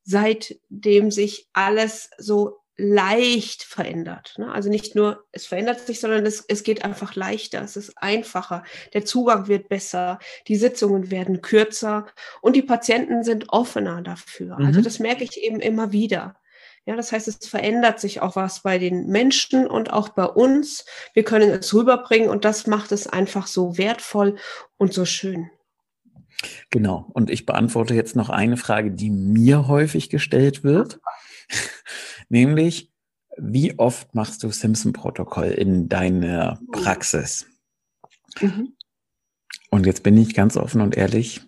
seitdem sich alles so leicht verändert. Ne? Also nicht nur, es verändert sich, sondern es, es geht einfach leichter, es ist einfacher, der Zugang wird besser, die Sitzungen werden kürzer und die Patienten sind offener dafür. Also mhm. Also das merke ich eben immer wieder. Ja, das heißt, es verändert sich auch was bei den Menschen und auch bei uns. Wir können es rüberbringen und das macht es einfach so wertvoll und so schön. Genau. Und ich beantworte jetzt noch eine Frage, die mir häufig gestellt wird. *laughs* Nämlich, wie oft machst du Simpson-Protokoll in deiner Praxis? Mhm. Und jetzt bin ich ganz offen und ehrlich,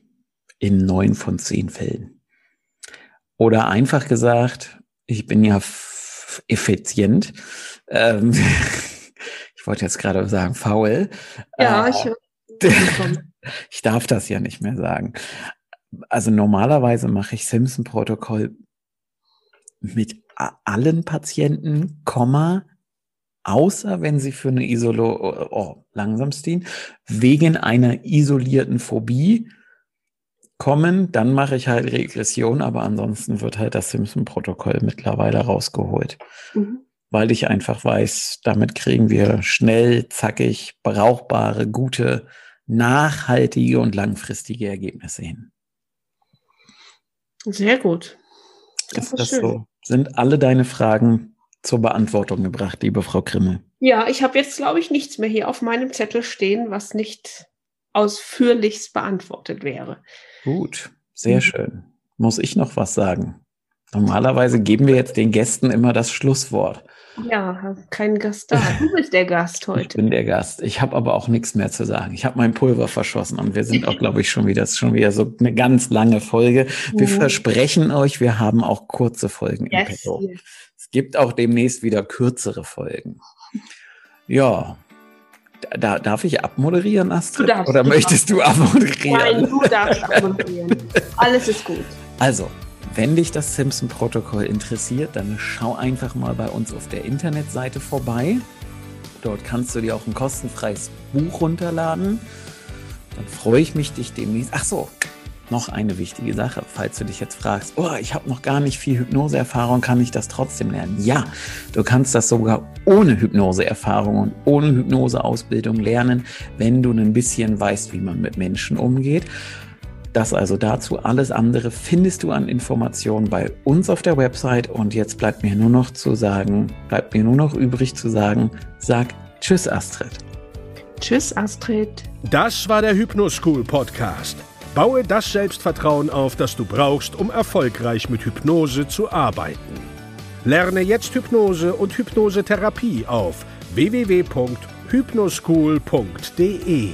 in neun von zehn Fällen. Oder einfach gesagt, ich bin ja effizient. Ähm, *laughs* ich wollte jetzt gerade sagen, faul. Ja, Äh, ich. *laughs* ich darf das ja nicht mehr sagen. Also normalerweise mache ich Simpson-Protokoll mit allen Patienten, Komma, außer wenn sie für eine Isolo, oh, oh langsam Steen, wegen einer isolierten Phobie kommen, dann mache ich halt Regression, aber ansonsten wird halt das Simpson-Protokoll mittlerweile rausgeholt Mhm. weil ich einfach weiß, damit kriegen wir schnell, zackig, brauchbare, gute, nachhaltige und langfristige Ergebnisse hin. Sehr gut. Ist ist das schön. so? Sind alle deine Fragen zur Beantwortung gebracht, liebe Frau Krimmel? Ja, ich habe jetzt, glaube ich, nichts mehr hier auf meinem Zettel stehen, was nicht ausführlichst beantwortet wäre. Gut, sehr Mhm. schön. Muss ich noch was sagen? Normalerweise geben wir jetzt den Gästen immer das Schlusswort. Ja, kein Gast da. Du *laughs* bist der Gast Ich heute. bin der Gast. Ich habe aber auch nichts mehr zu sagen. Ich habe mein Pulver verschossen und wir sind auch, *laughs* glaube ich, schon wieder, das ist schon wieder so eine ganz lange Folge. Wir Mhm. versprechen euch, wir haben auch kurze Folgen im Yes, Petto. yes. Es gibt auch demnächst wieder kürzere Folgen. Ja. Da, da, darf ich abmoderieren, Astrid? Darfst, Oder du möchtest du abmoderieren? Nein, du darfst *laughs* abmoderieren. Alles ist gut. Also, wenn dich das Simpson-Protokoll interessiert, dann schau einfach mal bei uns auf der Internetseite vorbei. Dort kannst du dir auch ein kostenfreies Buch runterladen. Dann freue ich mich, dich demnächst. Ach so, noch eine wichtige Sache, falls du dich jetzt fragst, oh, ich habe noch gar nicht viel Hypnoseerfahrung, kann ich das trotzdem lernen? Ja, du kannst das sogar ohne Hypnoseerfahrung und ohne Hypnoseausbildung lernen, wenn du ein bisschen weißt, wie man mit Menschen umgeht. Das also dazu. Alles andere findest du an Informationen bei uns auf der Website. Und jetzt bleibt mir nur noch zu sagen, bleibt mir nur noch übrig zu sagen, sag Tschüss, Astrid. Tschüss, Astrid. Das war der Hypnoschool Podcast. Baue das Selbstvertrauen auf, das du brauchst, um erfolgreich mit Hypnose zu arbeiten. Lerne jetzt Hypnose und Hypnosetherapie auf www.hypnoschool.de.